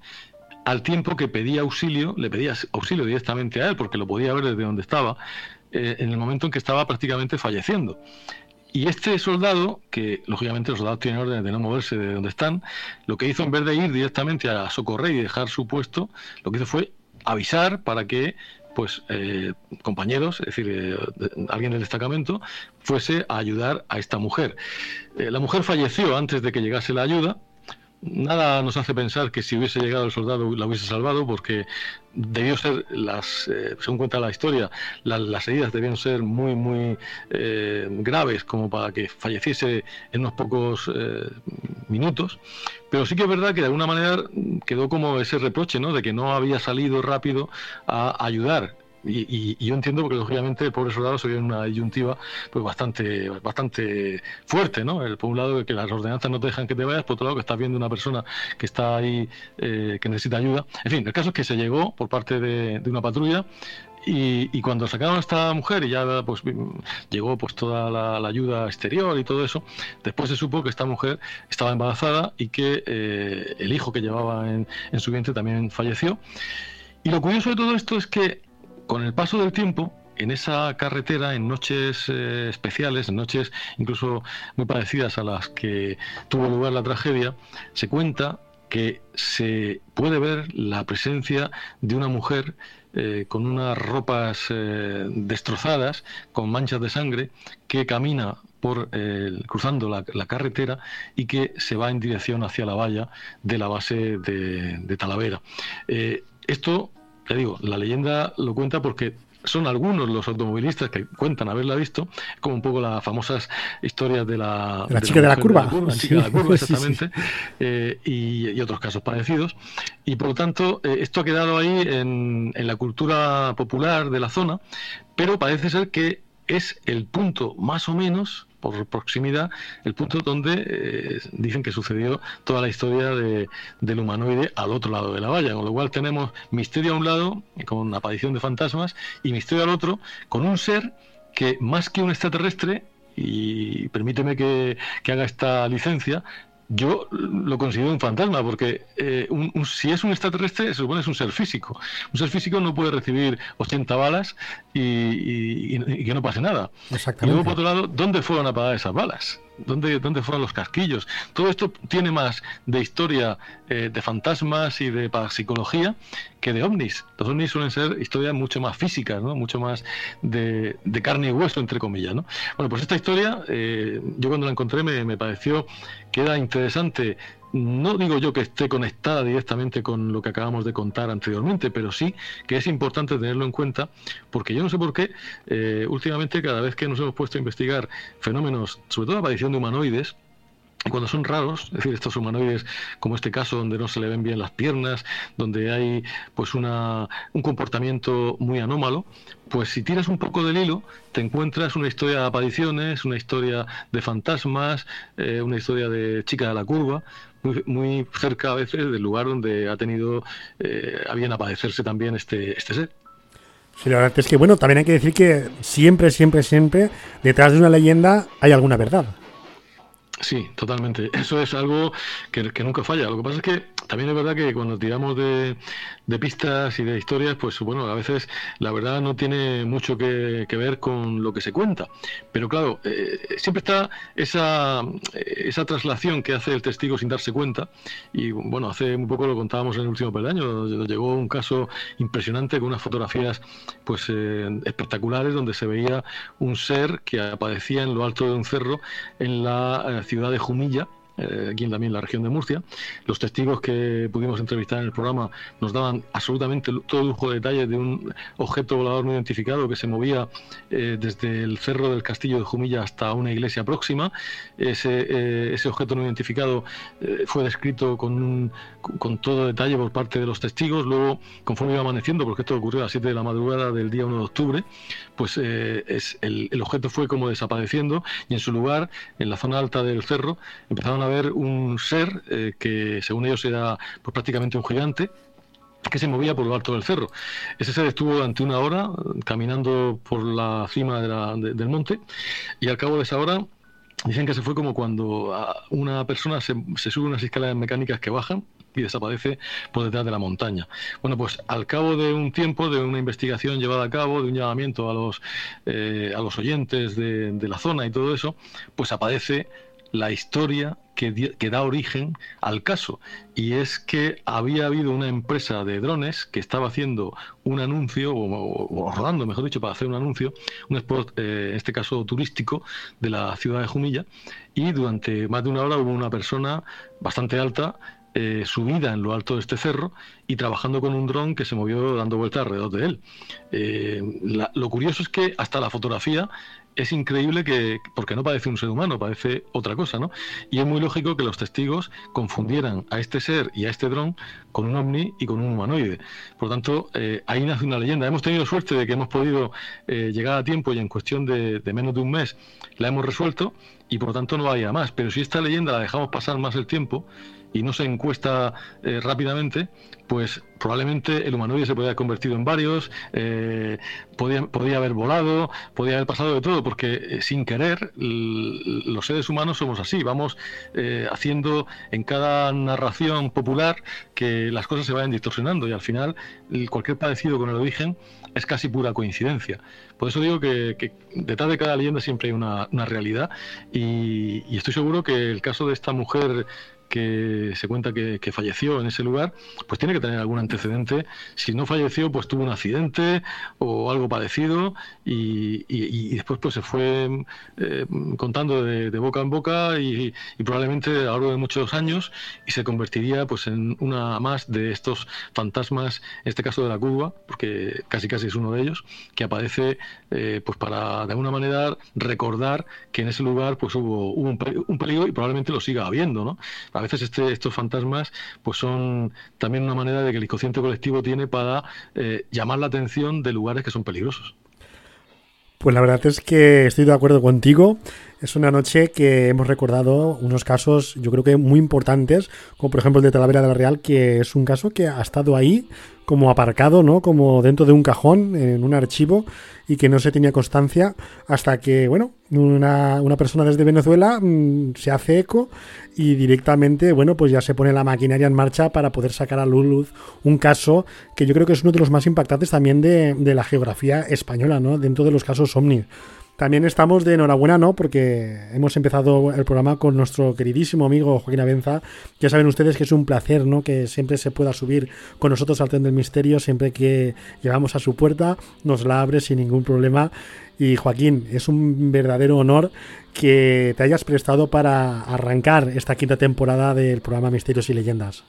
al tiempo que pedía auxilio, le pedía auxilio directamente a él, porque lo podía ver desde donde estaba, eh, en el momento en que estaba prácticamente falleciendo. Y este soldado, que lógicamente los soldados tienen orden de no moverse de donde están, lo que hizo en vez de ir directamente a socorrer y dejar su puesto, lo que hizo fue avisar para que pues eh, compañeros, es decir, eh, alguien del destacamento, fuese a ayudar a esta mujer. Eh, la mujer falleció antes de que llegase la ayuda, nada nos hace pensar que si hubiese llegado el soldado la hubiese salvado, porque debió ser, las, eh, según cuenta la historia, las heridas debían ser muy, muy eh, graves como para que falleciese en unos pocos eh, minutos. Pero sí que es verdad que de alguna manera quedó como ese reproche, ¿no? De que no había salido rápido a ayudar y, yo entiendo porque lógicamente el pobre soldado se ve en una disyuntiva pues bastante bastante fuerte, ¿no? El, por un lado que las ordenanzas no te dejan que te vayas, por otro lado que estás viendo una persona que está ahí eh, que necesita ayuda. En fin, el caso es que se llegó por parte de, una patrulla y, cuando sacaron a esta mujer y ya pues llegó pues toda la, ayuda exterior y todo eso, después se supo que esta mujer estaba embarazada y que eh, el hijo que llevaba en, en, su vientre también falleció. Y lo curioso de todo esto es que con el paso del tiempo, en esa carretera, en noches eh, especiales, en noches incluso muy parecidas a las que tuvo lugar la tragedia, se cuenta que se puede ver la presencia de una mujer eh, con unas ropas eh, destrozadas, con manchas de sangre, que camina por cruzando la, carretera y que se va en dirección hacia la valla de la base de, de Talavera. esto ya digo, la leyenda lo cuenta porque son algunos los automovilistas que cuentan haberla visto, como un poco las famosas historias de la, la chica de la curva. la, chica de la curva, [LAUGHS] exactamente, eh, y, otros casos parecidos. Y por lo tanto, eh, esto ha quedado ahí en, en la cultura popular de la zona, pero parece ser que es el punto más o menos por proximidad, el punto donde eh, dicen que sucedió toda la historia de, del humanoide al otro lado de la valla, con lo cual tenemos misterio a un lado, con aparición de fantasmas, y misterio al otro, con un ser que más que un extraterrestre, y permíteme que, que haga esta licencia, yo lo considero un fantasma, porque eh, si es un extraterrestre, se supone que es un ser físico. Un ser físico no puede recibir 80 balas y, que no pase nada. Y luego, por otro lado, ¿dónde fueron a parar esas balas? ¿Dónde, ¿Dónde fueron los casquillos? Todo esto tiene más de historia eh, de fantasmas y de psicología que de ovnis. Los ovnis suelen ser historias mucho más físicas, ¿no? mucho más de, carne y hueso, entre comillas. ¿no? Bueno, pues esta historia, eh, yo cuando la encontré me, me pareció que era interesante no digo yo que esté conectada directamente con lo que acabamos de contar anteriormente, pero sí que es importante tenerlo en cuenta, porque yo no sé por qué, eh, últimamente cada vez que nos hemos puesto a investigar fenómenos, sobre todo la aparición de humanoides, cuando son raros, es decir, estos humanoides como este caso donde no se le ven bien las piernas, donde hay pues una, un comportamiento muy anómalo, pues si tiras un poco del hilo, te encuentras una historia de apariciones, una historia de fantasmas, eh, una historia de chica de la curva, muy, cerca a veces del lugar donde ha tenido eh, a bien aparecerse también este, este ser. Sí, la verdad es que, bueno, también hay que decir que siempre, siempre, siempre, detrás de una leyenda hay alguna verdad. Sí, totalmente. Eso es algo que, que, nunca falla. Lo que pasa es que también es verdad que cuando tiramos de, de pistas y de historias, pues bueno, a veces la verdad no tiene mucho que, ver con lo que se cuenta. Pero claro, eh, siempre está esa, esa traslación que hace el testigo sin darse cuenta. Y bueno, hace muy poco lo contábamos en el último peldaño, llegó un caso impresionante con unas fotografías pues eh, espectaculares donde se veía un ser que aparecía en lo alto de un cerro en la eh, ciudad de Jumilla eh, aquí también la región de Murcia. Los testigos que pudimos entrevistar en el programa nos daban absolutamente todo lujo de detalles de un objeto volador no identificado que se movía eh, desde el cerro del castillo de Jumilla hasta una iglesia próxima. Ese, eh, objeto no identificado fue descrito con, con todo detalle por parte de los testigos. Luego, conforme iba amaneciendo, porque esto ocurrió a las 7 de la madrugada del día 1 de octubre, pues es, el, el objeto fue como desapareciendo y en su lugar, en la zona alta del cerro, empezaron a ver un ser eh, que según ellos era pues, prácticamente un gigante que se movía por lo alto del cerro. Ese ser estuvo durante una hora caminando por la cima del monte y al cabo de esa hora dicen que se fue como cuando una persona se, se sube unas escaleras mecánicas que bajan y desaparece por detrás de la montaña. Bueno, pues al cabo de un tiempo, de una investigación llevada a cabo, de un llamamiento a los, eh, a los oyentes de, la zona y todo eso, pues aparece la historia que, da origen al caso. Y es que había habido una empresa de drones que estaba haciendo un anuncio, o, rodando, mejor dicho, para hacer un anuncio, un spot, eh, en este caso turístico, de la ciudad de Jumilla. Y durante más de una hora hubo una persona bastante alta eh, subida en lo alto de este cerro y trabajando con un dron que se movió dando vueltas alrededor de él. Eh, lo curioso es que hasta la fotografía es increíble que, porque no parece un ser humano, parece otra cosa, ¿no? Y es muy lógico que los testigos confundieran a este ser y a este dron con un ovni y con un humanoide. Por lo tanto, eh, ahí nace una leyenda. Hemos tenido suerte de que hemos podido eh, llegar a tiempo y en cuestión de, de, menos de un mes la hemos resuelto y por lo tanto no vaya más. Pero si esta leyenda la dejamos pasar más el tiempo, y no se encuesta eh, rápidamente, pues probablemente el humanoide se podría haber convertido en varios, eh, podría, haber volado, podría haber pasado de todo, porque eh, sin querer los seres humanos somos así, vamos haciendo en cada narración popular que las cosas se vayan distorsionando y al final cualquier parecido con el origen es casi pura coincidencia. Por eso digo que, detrás de cada leyenda siempre hay una, realidad y estoy seguro que el caso de esta mujer que se cuenta que, falleció en ese lugar, pues tiene que tener algún antecedente. Si no falleció, pues tuvo un accidente o algo parecido y, después pues se fue eh, contando de, boca en boca y, probablemente a lo largo de muchos años y se convertiría pues en una más de estos fantasmas, en este caso de la curva, porque casi casi es uno de ellos, que aparece eh, pues para de alguna manera recordar que en ese lugar pues hubo, un, un peligro y probablemente lo siga habiendo, ¿no? A veces este, estos fantasmas pues son también una manera de que el inconsciente colectivo tiene para eh, llamar la atención de lugares que son peligrosos. Pues la verdad es que estoy de acuerdo contigo. Es una noche que hemos recordado unos casos, yo creo que muy importantes, como por ejemplo el de Talavera de la Real, que es un caso que ha estado ahí como aparcado, ¿no? Como dentro de un cajón, en un archivo, y que no se tenía constancia hasta que, bueno, una, una persona desde Venezuela mm, se hace eco y directamente, bueno, pues ya se pone la maquinaria en marcha para poder sacar a luz un caso que yo creo que es uno de los más impactantes también de, de la geografía española, ¿no? Dentro de los casos OVNI. También estamos de enhorabuena, ¿no? Porque hemos empezado el programa con nuestro queridísimo amigo Joaquín Avenza. Ya saben ustedes que es un placer, ¿no? Que siempre se pueda subir con nosotros al tren del misterio, siempre que llegamos a su puerta, nos la abre sin ningún problema. Y Joaquín, es un verdadero honor que te hayas prestado para arrancar esta quinta temporada del programa Misterios y Leyendas.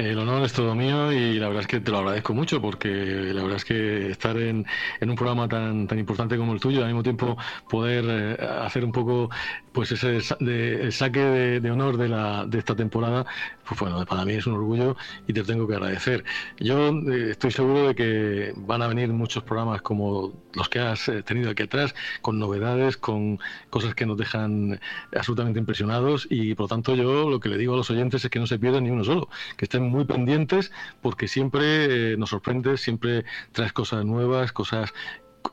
El honor es todo mío y la verdad es que te lo agradezco mucho porque la verdad es que estar en, un programa tan, tan importante como el tuyo, al mismo tiempo poder eh, hacer un poco pues ese de, saque de, honor de, la, de esta temporada, pues bueno, para mí es un orgullo y te tengo que agradecer. Yo eh, estoy seguro de que van a venir muchos programas como los que has eh, tenido aquí atrás, con novedades, con cosas que nos dejan absolutamente impresionados y por lo tanto yo lo que le digo a los oyentes es que no se pierdan ni uno solo, que estén muy pendientes porque siempre eh, nos sorprende, siempre traes cosas nuevas, cosas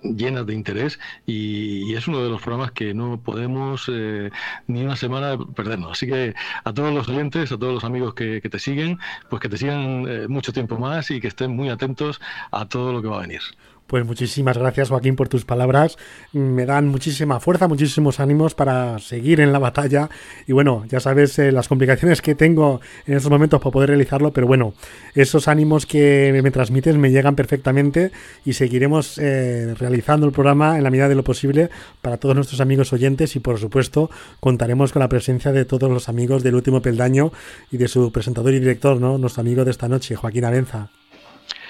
llenas de interés y, es uno de los programas que no podemos eh, ni una semana perdernos. Así que a todos los oyentes, a todos los amigos que, te siguen, pues que te sigan eh, mucho tiempo más y que estén muy atentos a todo lo que va a venir. Pues muchísimas gracias Joaquín por tus palabras. Me dan muchísima fuerza, muchísimos ánimos para seguir en la batalla. Y bueno, ya sabes eh, las complicaciones que tengo en estos momentos para poder realizarlo, pero bueno, esos ánimos que me transmites me llegan perfectamente y seguiremos eh, realizando el programa en la medida de lo posible para todos nuestros amigos oyentes y por supuesto contaremos con la presencia de todos los amigos del último peldaño y de su presentador y director, ¿no? Nuestro amigo de esta noche, Joaquín Avenza.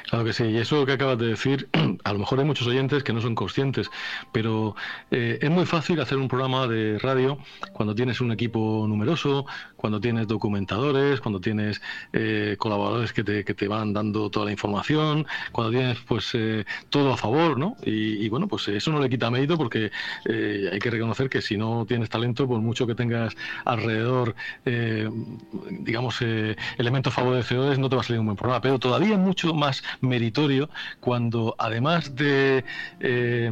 Claro que sí, y eso que acabas de decir, [CLEARS THROAT] a lo mejor hay muchos oyentes que no son conscientes, pero eh, es muy fácil hacer un programa de radio cuando tienes un equipo numeroso, cuando tienes documentadores, cuando tienes eh, colaboradores que te, que te, van dando toda la información, cuando tienes pues eh, todo a favor, ¿no? Y, bueno, pues eso no le quita mérito porque hay que reconocer que si no tienes talento, por mucho que tengas alrededor, digamos, elementos favorecedores, no te va a salir un buen programa, pero todavía es mucho más meritorio cuando además de, eh,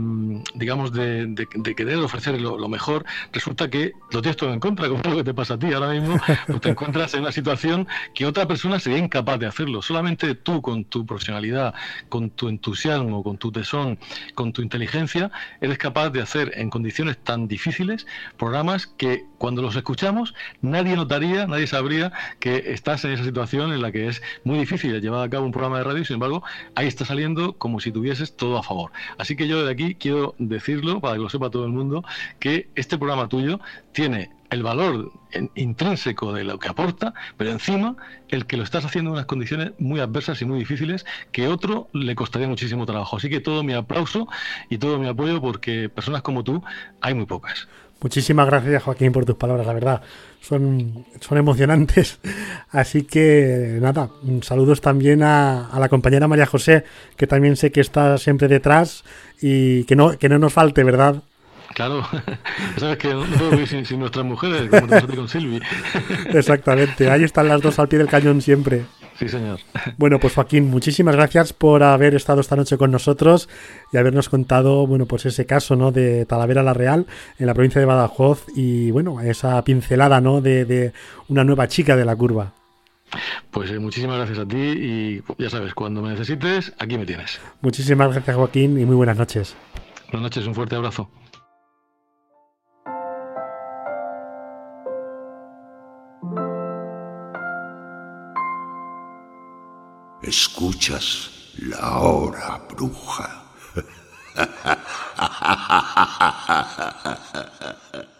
digamos, de, querer ofrecer lo, mejor, resulta que lo tienes todo en contra, como lo que te pasa a ti ahora mismo, pues te encuentras en una situación que otra persona sería incapaz de hacerlo. Solamente tú con tu profesionalidad, con tu entusiasmo, con tu tesón, con tu inteligencia, eres capaz de hacer en condiciones tan difíciles programas que cuando los escuchamos nadie notaría, nadie sabría que estás en esa situación en la que es muy difícil llevar a cabo un programa de radio sin embargo ahí está saliendo como si tuvieses todo a favor. Así que yo de aquí quiero decirlo, para que lo sepa todo el mundo, que este programa tuyo tiene el valor intrínseco de lo que aporta, pero encima el que lo estás haciendo en unas condiciones muy adversas y muy difíciles que otro le costaría muchísimo trabajo. Así que todo mi aplauso y todo mi apoyo porque personas como tú hay muy pocas. Muchísimas gracias, Joaquín, por tus palabras, la verdad. Son, son emocionantes. [LAUGHS] Así que, nada, saludos también a, la compañera María José, que también sé que está siempre detrás y que no, que no nos falte, ¿verdad? Claro, [LAUGHS] sabes que no puedo vivir sin, nuestras mujeres, como te con Silvi. [LAUGHS] Exactamente, ahí están las dos al pie del cañón siempre. Sí, señor. Bueno, pues Joaquín, muchísimas gracias por haber estado esta noche con nosotros y habernos contado, bueno, pues ese caso, ¿no? De Talavera la Real en la provincia de Badajoz y, bueno, esa pincelada, ¿no? De, una nueva chica de la curva. Pues eh, muchísimas gracias a ti y ya sabes, cuando me necesites, aquí me tienes. Muchísimas gracias, Joaquín, y muy buenas noches. Buenas noches, un fuerte abrazo. Escuchas la hora bruja. [LAUGHS]